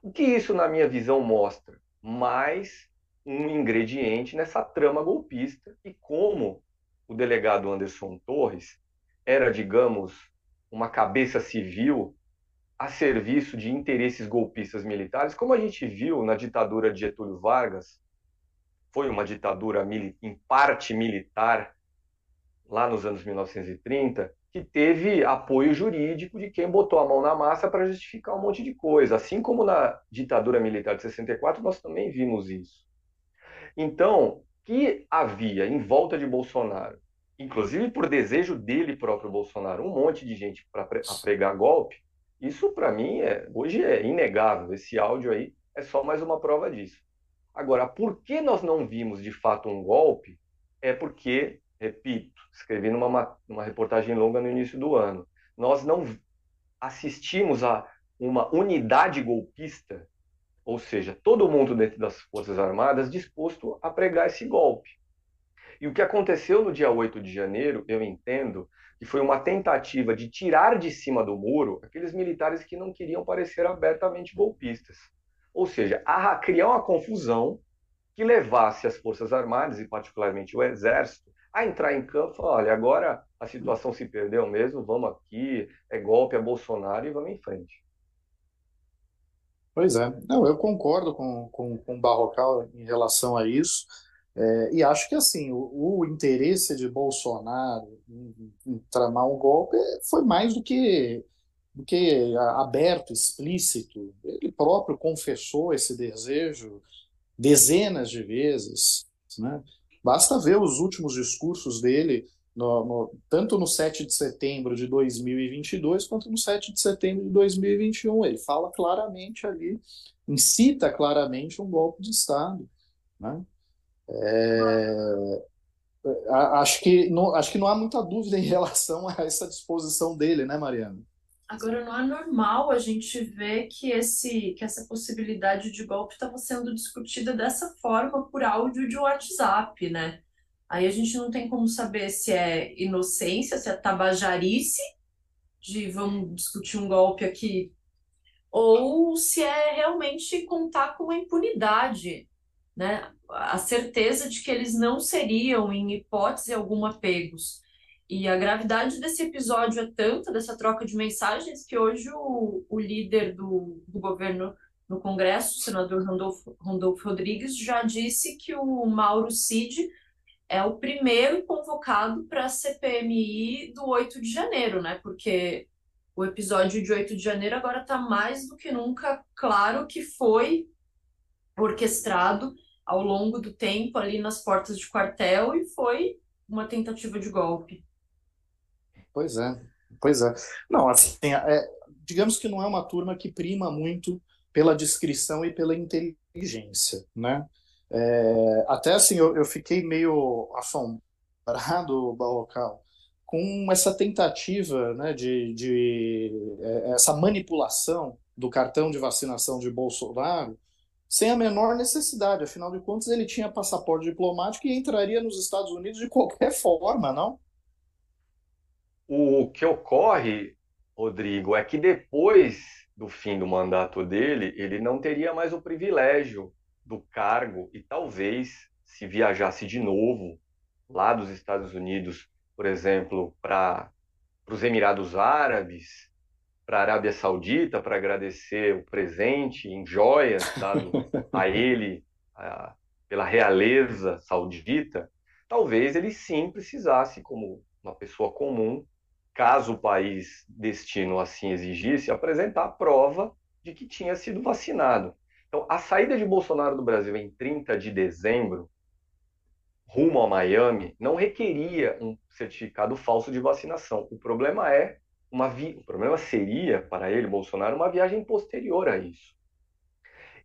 O que isso, na minha visão, mostra? Mais um ingrediente nessa trama golpista e como o delegado Anderson Torres era, digamos, uma cabeça civil a serviço de interesses golpistas militares, como a gente viu na ditadura de Getúlio Vargas, foi uma ditadura em parte militar lá nos anos 1930, que teve apoio jurídico de quem botou a mão na massa para justificar um monte de coisa. Assim como na ditadura militar de 64, nós também vimos isso. Então, que havia em volta de Bolsonaro inclusive por desejo dele próprio, Bolsonaro, um monte de gente para pregar golpe, isso para mim é, hoje é inegável. Esse áudio aí é só mais uma prova disso. Agora, por que nós não vimos de fato um golpe? É porque, repito, escrevi numa, numa reportagem longa no início do ano, nós não assistimos a uma unidade golpista, ou seja, todo mundo dentro das Forças Armadas disposto a pregar esse golpe. E o que aconteceu no dia 8 de janeiro, eu entendo que foi uma tentativa de tirar de cima do muro aqueles militares que não queriam parecer abertamente golpistas. Ou seja, a criar uma confusão que levasse as Forças Armadas, e particularmente o Exército, a entrar em campo e falar: olha, agora a situação se perdeu mesmo, vamos aqui, é golpe, é Bolsonaro e vamos em frente. Pois é, não, eu concordo com, com, com o Barrocal em relação a isso. É, e acho que assim o, o interesse de Bolsonaro em, em, tramar um golpe foi mais do que, do que aberto, explícito. Ele próprio confessou esse desejo dezenas de vezes. Né? Basta ver os últimos discursos dele, no, no, tanto no 7 de setembro de 2022 quanto no 7 de setembro de 2021. Ele fala claramente ali, incita claramente um golpe de Estado. Né? É, acho, que não, acho que não há muita dúvida em relação a essa disposição dele, né, Mariana? Agora, não é normal a gente ver que, esse, que essa possibilidade de golpe estava sendo discutida dessa forma por áudio de WhatsApp, né? Aí a gente não tem como saber se é inocência, se é tabajarice, de vamos discutir um golpe aqui, ou se é realmente contar com a impunidade, né? a certeza de que eles não seriam, em hipótese alguma, pegos. E a gravidade desse episódio é tanta, dessa troca de mensagens, que hoje o, o líder do, do governo no Congresso, o senador Randolfo, Randolfo Rodrigues, já disse que o Mauro Cid é o primeiro convocado para a CPMI do 8 de janeiro, né? Porque o episódio de 8 de janeiro agora está mais do que nunca claro que foi orquestrado ao longo do tempo ali nas portas de quartel e foi uma tentativa de golpe. Pois é, pois é. Não, assim, é, digamos que não é uma turma que prima muito pela discrição e pela inteligência, né? É, até assim, eu, eu fiquei meio assombrado, Barrocal, com essa tentativa né, de, de é, essa manipulação do cartão de vacinação de Bolsonaro sem a menor necessidade. Afinal de contas, ele tinha passaporte diplomático e entraria nos Estados Unidos de qualquer forma, não? O que ocorre, Rodrigo, é que depois do fim do mandato dele, ele não teria mais o privilégio do cargo e talvez se viajasse de novo lá dos Estados Unidos, por exemplo, para os Emirados Árabes, para a Arábia Saudita, para agradecer o presente em joias dado a ele a, pela realeza saudita, talvez ele sim precisasse, como uma pessoa comum, caso o país destino assim exigisse, apresentar a prova de que tinha sido vacinado. Então, a saída de Bolsonaro do Brasil em 30 de dezembro, rumo a Miami, não requeria um certificado falso de vacinação. O problema é uma vi... o problema seria para ele, Bolsonaro, uma viagem posterior a isso.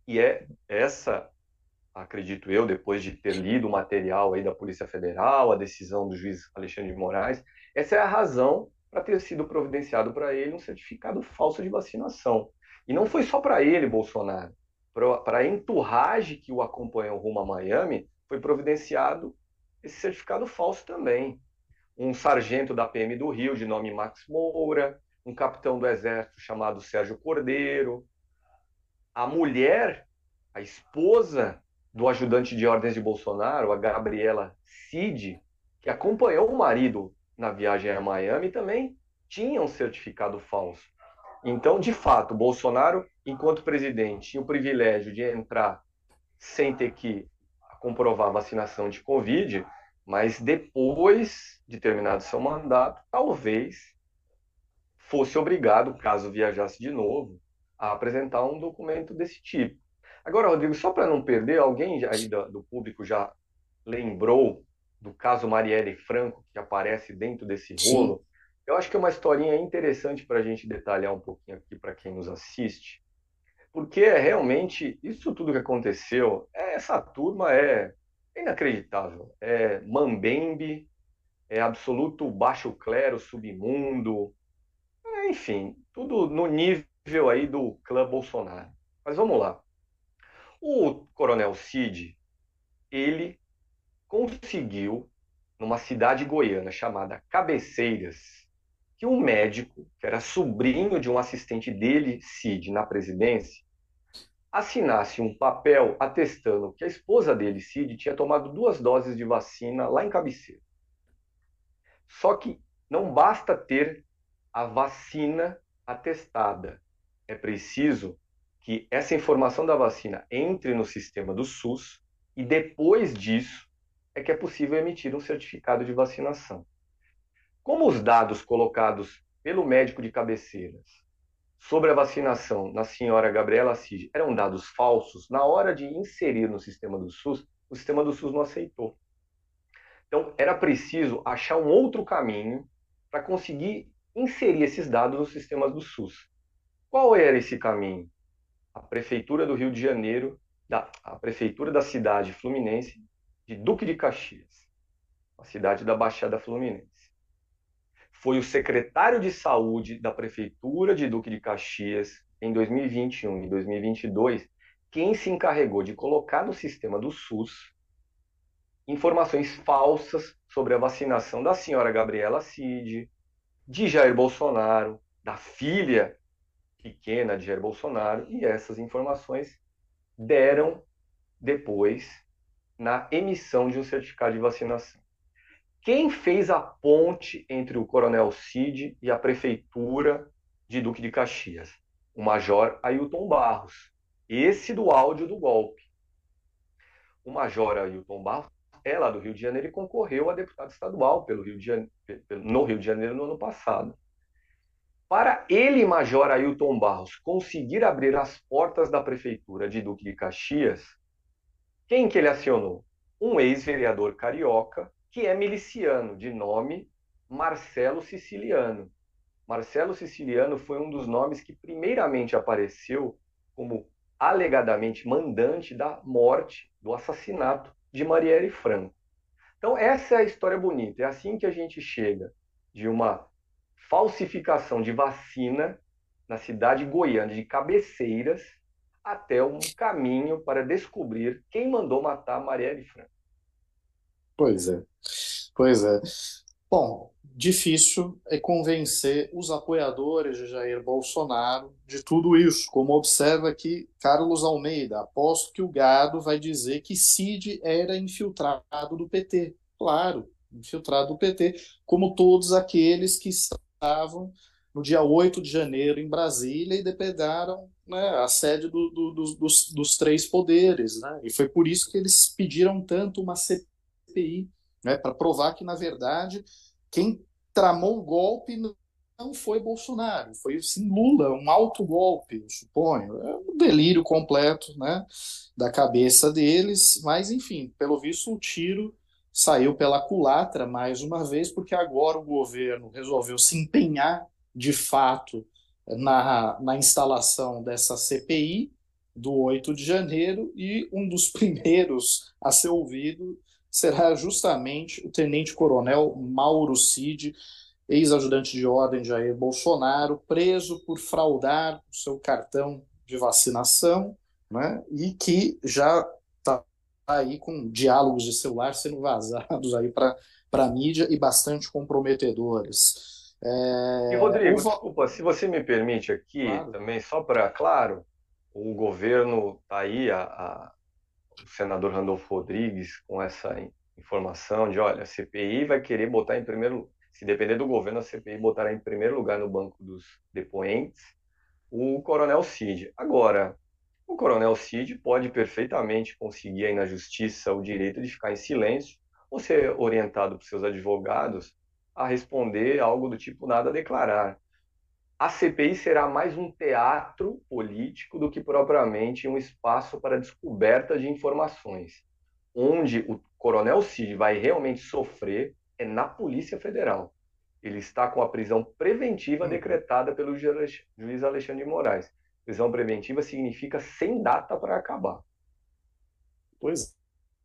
E é essa, acredito eu, depois de ter lido o material aí da Polícia Federal, a decisão do juiz Alexandre de Moraes, essa é a razão para ter sido providenciado para ele um certificado falso de vacinação. E não foi só para ele, Bolsonaro. Para a enturragem que o acompanhou rumo a Miami, foi providenciado esse certificado falso também. Um sargento da PM do Rio, de nome Max Moura, um capitão do Exército chamado Sérgio Cordeiro, a mulher, a esposa do ajudante de ordens de Bolsonaro, a Gabriela Cid, que acompanhou o marido na viagem a Miami também tinham certificado falso. Então, de fato, Bolsonaro, enquanto presidente, tinha o privilégio de entrar sem ter que comprovar a vacinação de Covid, mas depois de terminado seu mandato, talvez fosse obrigado, caso viajasse de novo, a apresentar um documento desse tipo. Agora, Rodrigo, só para não perder, alguém aí do público já lembrou do caso Marielle Franco, que aparece dentro desse rolo, Sim. eu acho que é uma historinha interessante para a gente detalhar um pouquinho aqui para quem nos assiste, porque é realmente isso tudo que aconteceu, é, essa turma é inacreditável, é mambembe, é absoluto baixo clero, submundo, é, enfim, tudo no nível aí do clã Bolsonaro. Mas vamos lá. O Coronel Cid, ele conseguiu, numa cidade goiana chamada Cabeceiras, que um médico, que era sobrinho de um assistente dele, Cid, na presidência, assinasse um papel atestando que a esposa dele, Cid, tinha tomado duas doses de vacina lá em Cabeceira. Só que não basta ter a vacina atestada. É preciso que essa informação da vacina entre no sistema do SUS e depois disso é que é possível emitir um certificado de vacinação. Como os dados colocados pelo médico de cabeceiras sobre a vacinação na senhora Gabriela Cid eram dados falsos, na hora de inserir no sistema do SUS, o sistema do SUS não aceitou. Então, era preciso achar um outro caminho para conseguir inserir esses dados nos sistemas do SUS. Qual era esse caminho? A Prefeitura do Rio de Janeiro, da, a Prefeitura da cidade fluminense, de Duque de Caxias, a cidade da Baixada Fluminense. Foi o secretário de saúde da prefeitura de Duque de Caxias em 2021 e 2022 quem se encarregou de colocar no sistema do SUS informações falsas sobre a vacinação da senhora Gabriela Cid, de Jair Bolsonaro, da filha pequena de Jair Bolsonaro, e essas informações deram depois na emissão de um certificado de vacinação. Quem fez a ponte entre o Coronel Cid e a prefeitura de Duque de Caxias? O Major Ailton Barros, esse do áudio do golpe. O Major Ailton Barros é lá do Rio de Janeiro e concorreu a deputado estadual pelo Rio de Janeiro, no Rio de Janeiro no ano passado. Para ele, Major Ailton Barros, conseguir abrir as portas da prefeitura de Duque de Caxias, quem que ele acionou? Um ex-vereador carioca que é miliciano, de nome Marcelo Siciliano. Marcelo Siciliano foi um dos nomes que primeiramente apareceu como alegadamente mandante da morte, do assassinato de Marielle Franco. Então essa é a história bonita, é assim que a gente chega de uma falsificação de vacina na cidade goiana de Cabeceiras até um caminho para descobrir quem mandou matar Marielle Franco. Pois é, pois é. Bom, difícil é convencer os apoiadores de Jair Bolsonaro de tudo isso, como observa aqui Carlos Almeida. Aposto que o gado vai dizer que Cid era infiltrado do PT. Claro, infiltrado do PT, como todos aqueles que estavam no dia 8 de janeiro em Brasília e depedaram né, a sede do, do, do, dos, dos, três poderes. Né? E foi por isso que eles pediram tanto uma CPI, né, para provar que, na verdade, quem tramou o golpe não foi Bolsonaro, foi sim Lula, um alto golpe, eu suponho. É um delírio completo né, da cabeça deles, mas enfim, pelo visto o tiro saiu pela culatra mais uma vez, porque agora o governo resolveu se empenhar de fato na, na instalação dessa CPI do 8 de janeiro e um dos primeiros a ser ouvido será justamente o tenente-coronel Mauro Cid, ex-ajudante de ordem de Jair Bolsonaro, preso por fraudar o seu cartão de vacinação, né, e que já está aí com diálogos de celular sendo vazados aí para a mídia e bastante comprometedores. É... E Rodrigo, o... desculpa, se você me permite aqui claro. também, só para, claro, o governo está aí, a, a, o senador Randolfo Rodrigues com essa informação de, olha, a CPI vai querer botar em primeiro, se depender do governo, a CPI botará em primeiro lugar no banco dos depoentes o Coronel Cid. Agora, o Coronel Cid pode perfeitamente conseguir aí na justiça o direito de ficar em silêncio ou ser orientado por seus advogados a responder algo do tipo nada a declarar a CPI será mais um teatro político do que propriamente um espaço para descoberta de informações. Onde o Coronel Cid vai realmente sofrer é na Polícia Federal. Ele está com a prisão preventiva uhum. decretada pelo juiz Alexandre de Moraes. Prisão preventiva significa sem data para acabar. Pois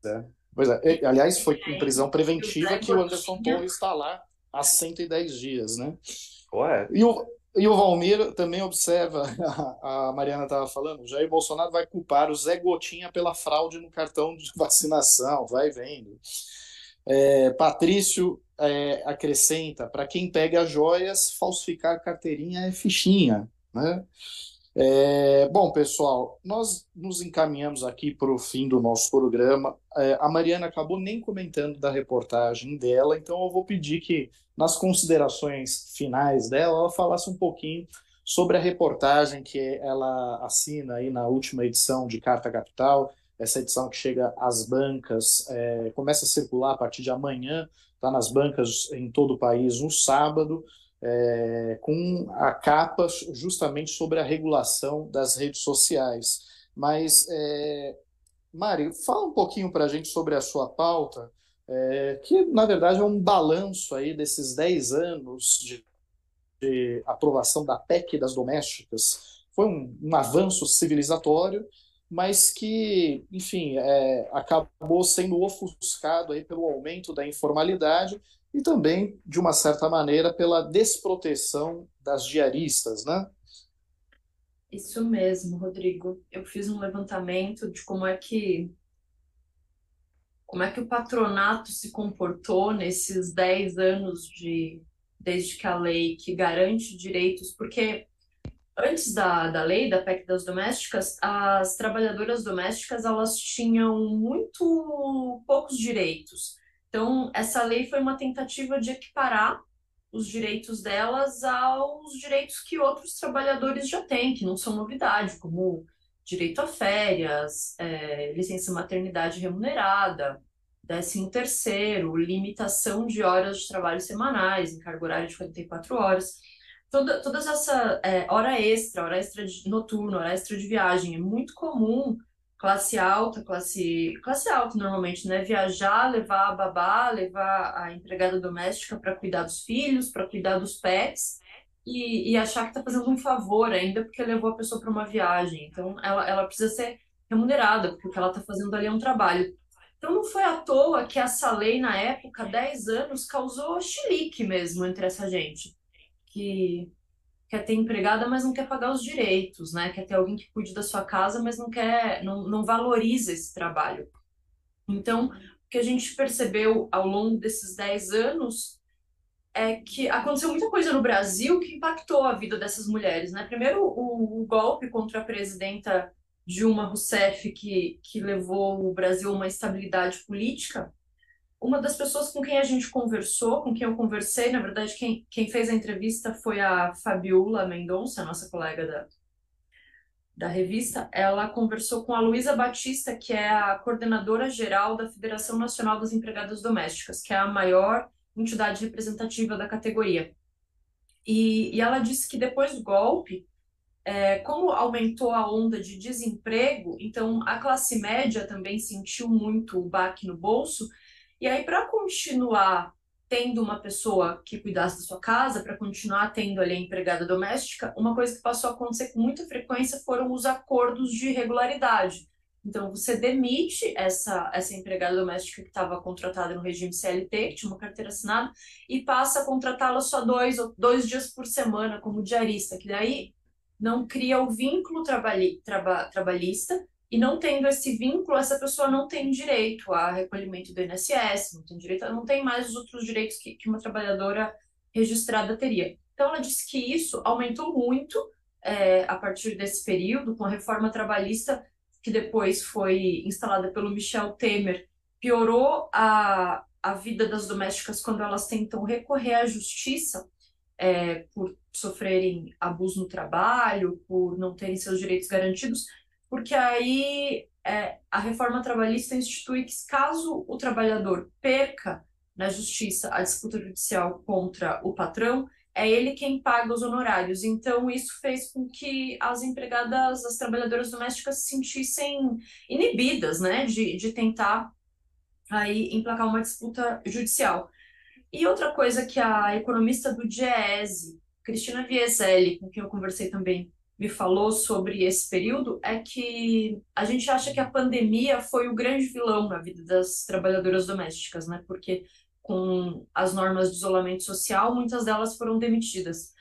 é. Pois é. Aliás, foi com prisão preventiva que o Anderson Torres está lá há 110 dias, né? Correto. E o, e o Valmir também observa, a, Mariana estava falando, Jair Bolsonaro vai culpar o Zé Gotinha pela fraude no cartão de vacinação, vai vendo. É, Patrício é, acrescenta, para quem pega joias, falsificar carteirinha é fichinha. Né? É, bom, pessoal, nós nos encaminhamos aqui para o fim do nosso programa. É, a Mariana acabou nem comentando da reportagem dela, então eu vou pedir que, nas considerações finais dela, ela falasse um pouquinho sobre a reportagem que ela assina aí na última edição de Carta Capital, essa edição que chega às bancas, é, começa a circular a partir de amanhã, está nas bancas em todo o país no sábado é, com a capa justamente sobre a regulação das redes sociais. Mas, é, Mari, fala um pouquinho para a gente sobre a sua pauta, é, que na verdade é um balanço aí desses 10 anos de, de aprovação da PEC das domésticas. Foi um, um avanço civilizatório, mas que, enfim, é, acabou sendo ofuscado aí pelo aumento da informalidade e também, de uma certa maneira, pela desproteção das diaristas, né? Isso mesmo, Rodrigo. Eu fiz um levantamento de como é que como é que o patronato se comportou nesses 10 anos de desde que a lei que garante direitos, porque antes da, da lei da PEC das domésticas, as trabalhadoras domésticas elas tinham muito poucos direitos. Então, essa lei foi uma tentativa de equiparar os direitos delas aos direitos que outros trabalhadores já têm, que não são novidade, como direito a férias, é, licença maternidade remunerada, décimo terceiro, limitação de horas de trabalho semanais, encargo horário de 44 horas. Toda, todas essa é, hora extra, hora extra de, noturna, hora extra de viagem, é muito comum classe alta, classe, classe alta normalmente, né? Viajar, levar a babá, levar a empregada doméstica para cuidar dos filhos, para cuidar dos pets e, e achar que está fazendo um favor ainda porque levou a pessoa para uma viagem. Então, ela, ela precisa ser remunerada, porque o que ela está fazendo ali é um trabalho. Então, não foi à toa que essa lei, na época, 10 anos, causou chilique mesmo entre essa gente. Que quer ter empregada, mas não quer pagar os direitos, né? Quer ter alguém que cuide da sua casa, mas não quer, não, não valoriza esse trabalho. Então, o que a gente percebeu ao longo desses 10 anos é que aconteceu muita coisa no Brasil que impactou a vida dessas mulheres, né? Primeiro, o, o golpe contra a presidenta Dilma Rousseff, que, que levou o Brasil a uma estabilidade política. Uma das pessoas com quem a gente conversou, com quem eu conversei, na verdade, quem, quem fez a entrevista foi a Fabiola Mendonça, nossa colega da, da revista, ela conversou com a Luísa Batista, que é a coordenadora geral da Federação Nacional das Empregadas Domésticas, que é a maior entidade representativa da categoria. E, e ela disse que depois do golpe, é, como aumentou a onda de desemprego, então a classe média também sentiu muito o baque no bolso. E aí, para continuar tendo uma pessoa que cuidasse da sua casa, para continuar tendo ali a empregada doméstica, uma coisa que passou a acontecer com muita frequência foram os acordos de regularidade. Então, você demite essa, essa empregada doméstica que estava contratada no regime CLT, que tinha uma carteira assinada, e passa a contratá-la só dois, dois dias por semana como diarista, que daí não cria o vínculo trabalhi, traba, trabalhista, e não tendo esse vínculo, essa pessoa não tem direito a recolhimento do INSS, não tem direito, não tem mais os outros direitos que, que uma trabalhadora registrada teria. Então, ela disse que isso aumentou muito é, a partir desse período, com a reforma trabalhista que depois foi instalada pelo Michel Temer, piorou a, a vida das domésticas quando elas tentam recorrer à justiça é, por sofrerem abuso no trabalho, por não terem seus direitos garantidos, porque aí é, a reforma trabalhista institui que caso o trabalhador perca na justiça a disputa judicial contra o patrão, é ele quem paga os honorários. Então, isso fez com que as empregadas, as trabalhadoras domésticas se sentissem inibidas, né, de, de tentar aí emplacar uma disputa judicial. E outra coisa que a economista do DIEESE, Cristina Vieselli, com quem eu conversei também, me falou sobre esse período, é que a gente acha que a pandemia foi o grande vilão na vida das trabalhadoras domésticas, né? Porque com as normas de isolamento social, muitas delas foram demitidas.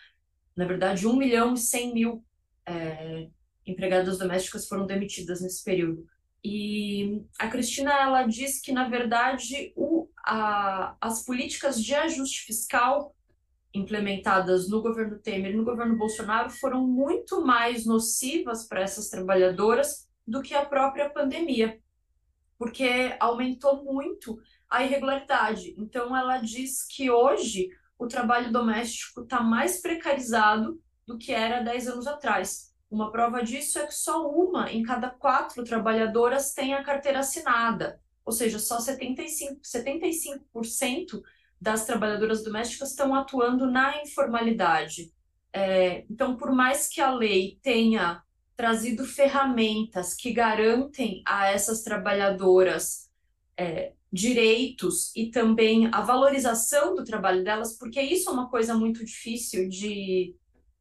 Na verdade, 1 milhão e 100 mil é, empregadas domésticas foram demitidas nesse período. E a Cristina ela diz que, na verdade, o, a, as políticas de ajuste fiscal implementadas no governo Temer e no governo Bolsonaro foram muito mais nocivas para essas trabalhadoras do que a própria pandemia, porque aumentou muito a irregularidade. Então, ela diz que hoje o trabalho doméstico está mais precarizado do que era 10 anos atrás. Uma prova disso é que só uma em cada quatro trabalhadoras tem a carteira assinada, ou seja, só 75%, 75 das trabalhadoras domésticas estão atuando na informalidade. É, então, por mais que a lei tenha trazido ferramentas que garantem a essas trabalhadoras é, direitos e também a valorização do trabalho delas, porque isso é uma coisa muito difícil de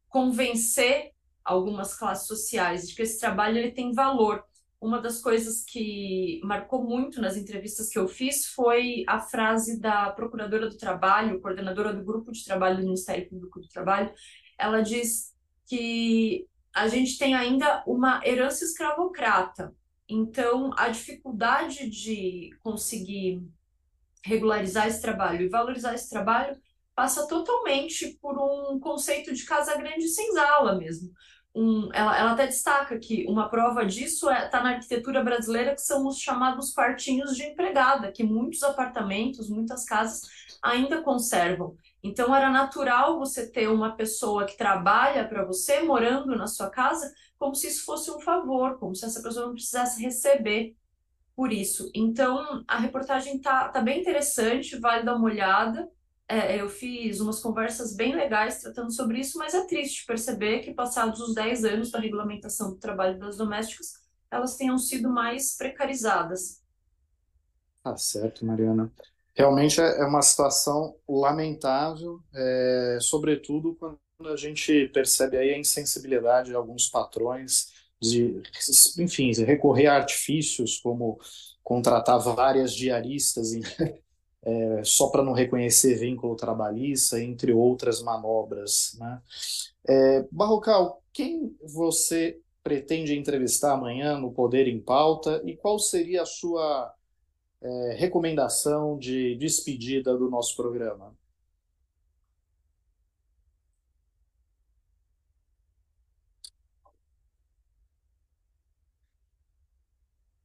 convencer algumas classes sociais de que esse trabalho ele tem valor. Uma das coisas que marcou muito nas entrevistas que eu fiz foi a frase da procuradora do trabalho, coordenadora do grupo de trabalho do Ministério Público do Trabalho. Ela diz que a gente tem ainda uma herança escravocrata então, a dificuldade de conseguir regularizar esse trabalho e valorizar esse trabalho passa totalmente por um conceito de casa grande sem senzala mesmo. Um, ela, ela até destaca que uma prova disso está é, tá na arquitetura brasileira, que são os chamados quartinhos de empregada, que muitos apartamentos, muitas casas ainda conservam. Então, era natural você ter uma pessoa que trabalha para você morando na sua casa como se isso fosse um favor, como se essa pessoa não precisasse receber por isso. Então, a reportagem tá, tá bem interessante, vale dar uma olhada. É, eu fiz umas conversas bem legais tratando sobre isso, mas é triste perceber que, passados os 10 anos da regulamentação do trabalho das domésticas, elas tenham sido mais precarizadas. Tá certo, Mariana. Realmente é, é uma situação lamentável, é, sobretudo quando a gente percebe aí a insensibilidade de alguns patrões de, enfim, recorrer a artifícios como contratar várias diaristas em, é, só para não reconhecer vínculo trabalhista, entre outras manobras. Né? É, Barrocal, quem você pretende entrevistar amanhã no Poder em Pauta e qual seria a sua é, recomendação de despedida do nosso programa?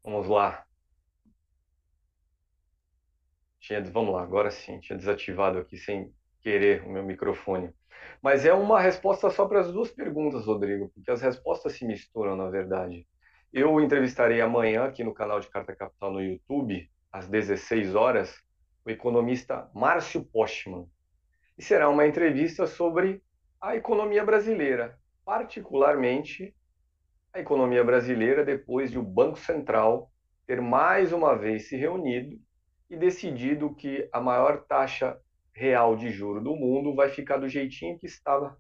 Vamos lá. Tinha, vamos lá, agora sim, tinha desativado aqui sem querer o meu microfone. Mas é uma resposta só para as duas perguntas, Rodrigo, porque as respostas se misturam, na verdade. Eu entrevistarei amanhã aqui no canal de Carta Capital no YouTube, às 16 horas, o economista Márcio Postman. E será uma entrevista sobre a economia brasileira, particularmente a economia brasileira depois de o Banco Central ter mais uma vez se reunido e decidido que a maior taxa real de juro do mundo vai ficar do jeitinho que estava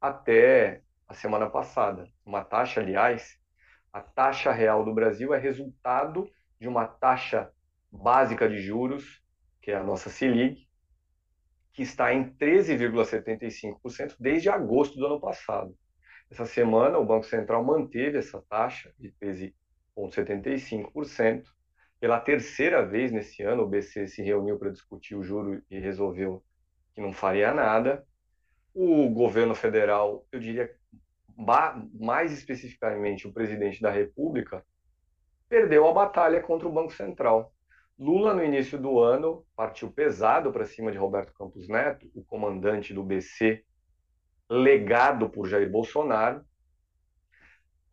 até a semana passada. Uma taxa, aliás, a taxa real do Brasil é resultado de uma taxa básica de juros, que é a nossa Selic, que está em 13,75% desde agosto do ano passado. Essa semana, o Banco Central manteve essa taxa de 13,75%. Pela terceira vez nesse ano, o BC se reuniu para discutir o juro e resolveu que não faria nada. O governo federal, eu diria mais especificamente o presidente da República, perdeu a batalha contra o Banco Central. Lula, no início do ano, partiu pesado para cima de Roberto Campos Neto, o comandante do BC, legado por Jair Bolsonaro,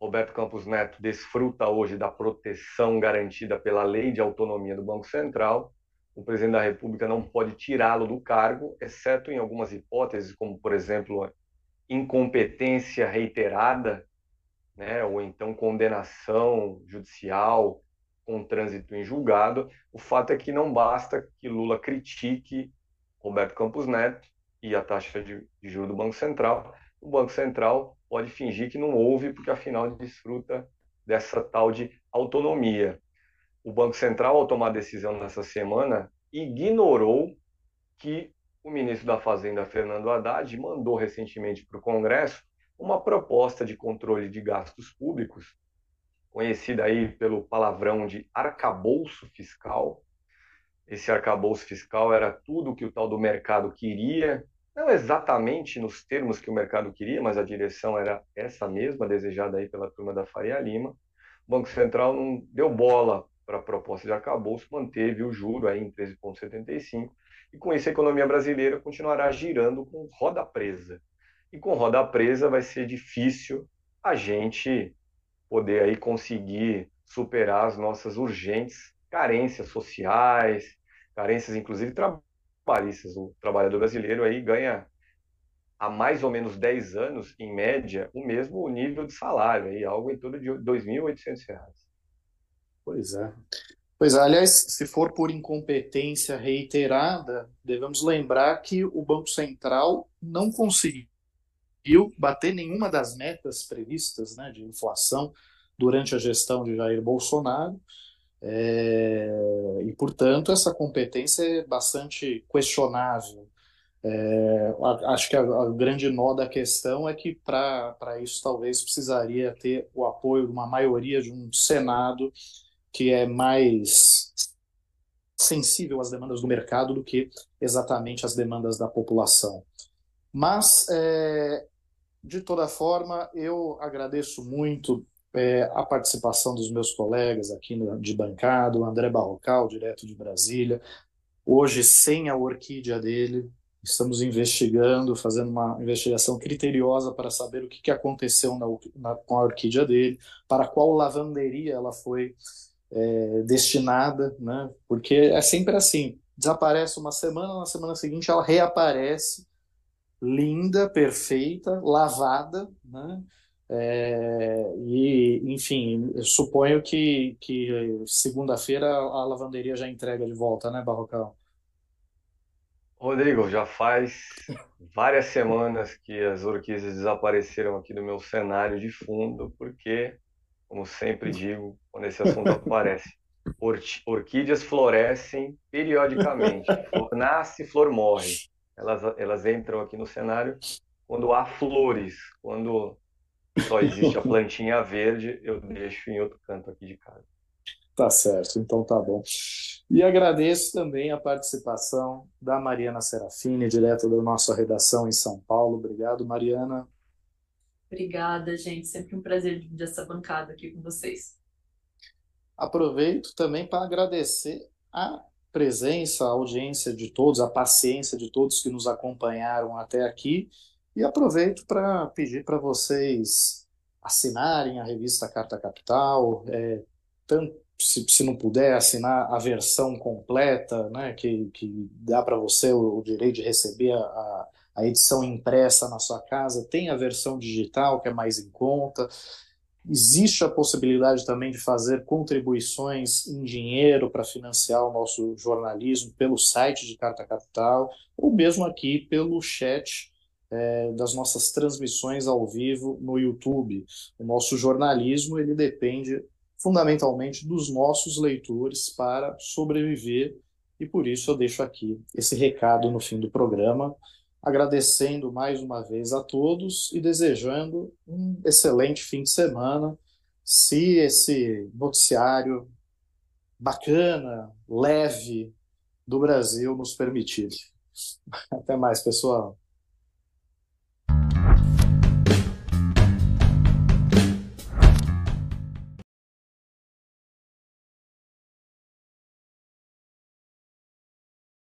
Roberto Campos Neto desfruta hoje da proteção garantida pela Lei de Autonomia do Banco Central. O presidente da República não pode tirá-lo do cargo, exceto em algumas hipóteses, como, por exemplo, incompetência reiterada, né, ou então condenação judicial com trânsito em julgado. O fato é que não basta que Lula critique Roberto Campos Neto e a taxa de, de juros do Banco Central. O Banco Central pode fingir que não houve, porque afinal desfruta dessa tal de autonomia. O Banco Central, ao tomar decisão nessa semana, ignorou que o ministro da Fazenda, Fernando Haddad, mandou recentemente para o Congresso uma proposta de controle de gastos públicos, conhecida aí pelo palavrão de arcabouço fiscal. Esse arcabouço fiscal era tudo que o tal do mercado queria não exatamente nos termos que o mercado queria, mas a direção era essa mesma, desejada aí pela turma da Faria Lima. O Banco Central não deu bola para a proposta de arcabouço, manteve o juro aí em 13,75, e com isso a economia brasileira continuará girando com roda presa. E com roda presa vai ser difícil a gente poder aí conseguir superar as nossas urgentes carências sociais, carências inclusive trabalhistas. O trabalhador brasileiro aí ganha há mais ou menos 10 anos, em média, o mesmo nível de salário, aí, algo em torno de R$ 2.800. Pois é. Pois é, aliás, se for por incompetência reiterada, devemos lembrar que o Banco Central não conseguiu bater nenhuma das metas previstas né, de inflação durante a gestão de Jair Bolsonaro. É, e, portanto, essa competência é bastante questionável. É, acho que a, a, grande nó da questão é que, para isso, talvez precisaria ter o apoio de uma maioria de um Senado que é mais sensível às demandas do mercado do que exatamente às demandas da população. Mas, é, de toda forma, eu agradeço muito é, a participação dos meus colegas aqui no, de bancada, o André Barrocal, direto de Brasília. Hoje, sem a orquídea dele, estamos investigando, fazendo uma investigação criteriosa para saber o que, que aconteceu na, na, com a orquídea dele, para qual lavanderia ela foi é, destinada, né? porque é sempre assim, desaparece uma semana, na semana seguinte ela reaparece, linda, perfeita, lavada, né? É, e, enfim, suponho que, que segunda-feira a lavanderia já entrega de volta, né, Barrocal? Rodrigo, já faz várias semanas que as orquídeas desapareceram aqui do meu cenário de fundo, porque, como sempre digo, quando esse assunto aparece, orquídeas florescem periodicamente. Flor nasce, flor morre. Elas, elas entram aqui no cenário quando há flores, quando só existe a plantinha verde, eu deixo em outro canto aqui de casa. Tá certo, então tá bom. E agradeço também a participação da Mariana Serafini, direto da nossa redação em São Paulo. Obrigado, Mariana. Obrigada, gente. Sempre um prazer dividir essa bancada aqui com vocês. aproveito também para agradecer a presença, a audiência de todos, a paciência de todos que nos acompanharam até aqui e aproveito para pedir para vocês assinarem a revista Carta Capital, é, tanto se, se, não puder assinar a versão completa, né, que, que dá para você o, o, direito de receber a, a edição impressa na sua casa, tem a versão digital que é mais em conta. Existe a possibilidade também de fazer contribuições em dinheiro para financiar o nosso jornalismo pelo site de Carta Capital, ou mesmo aqui pelo chat é, das nossas transmissões ao vivo no YouTube. O nosso jornalismo ele depende fundamentalmente dos nossos leitores para sobreviver e por isso eu deixo aqui esse recado no fim do programa, agradecendo mais uma vez a todos e desejando um excelente fim de semana. Se esse noticiário bacana, leve do Brasil nos permitir. Até mais, pessoal.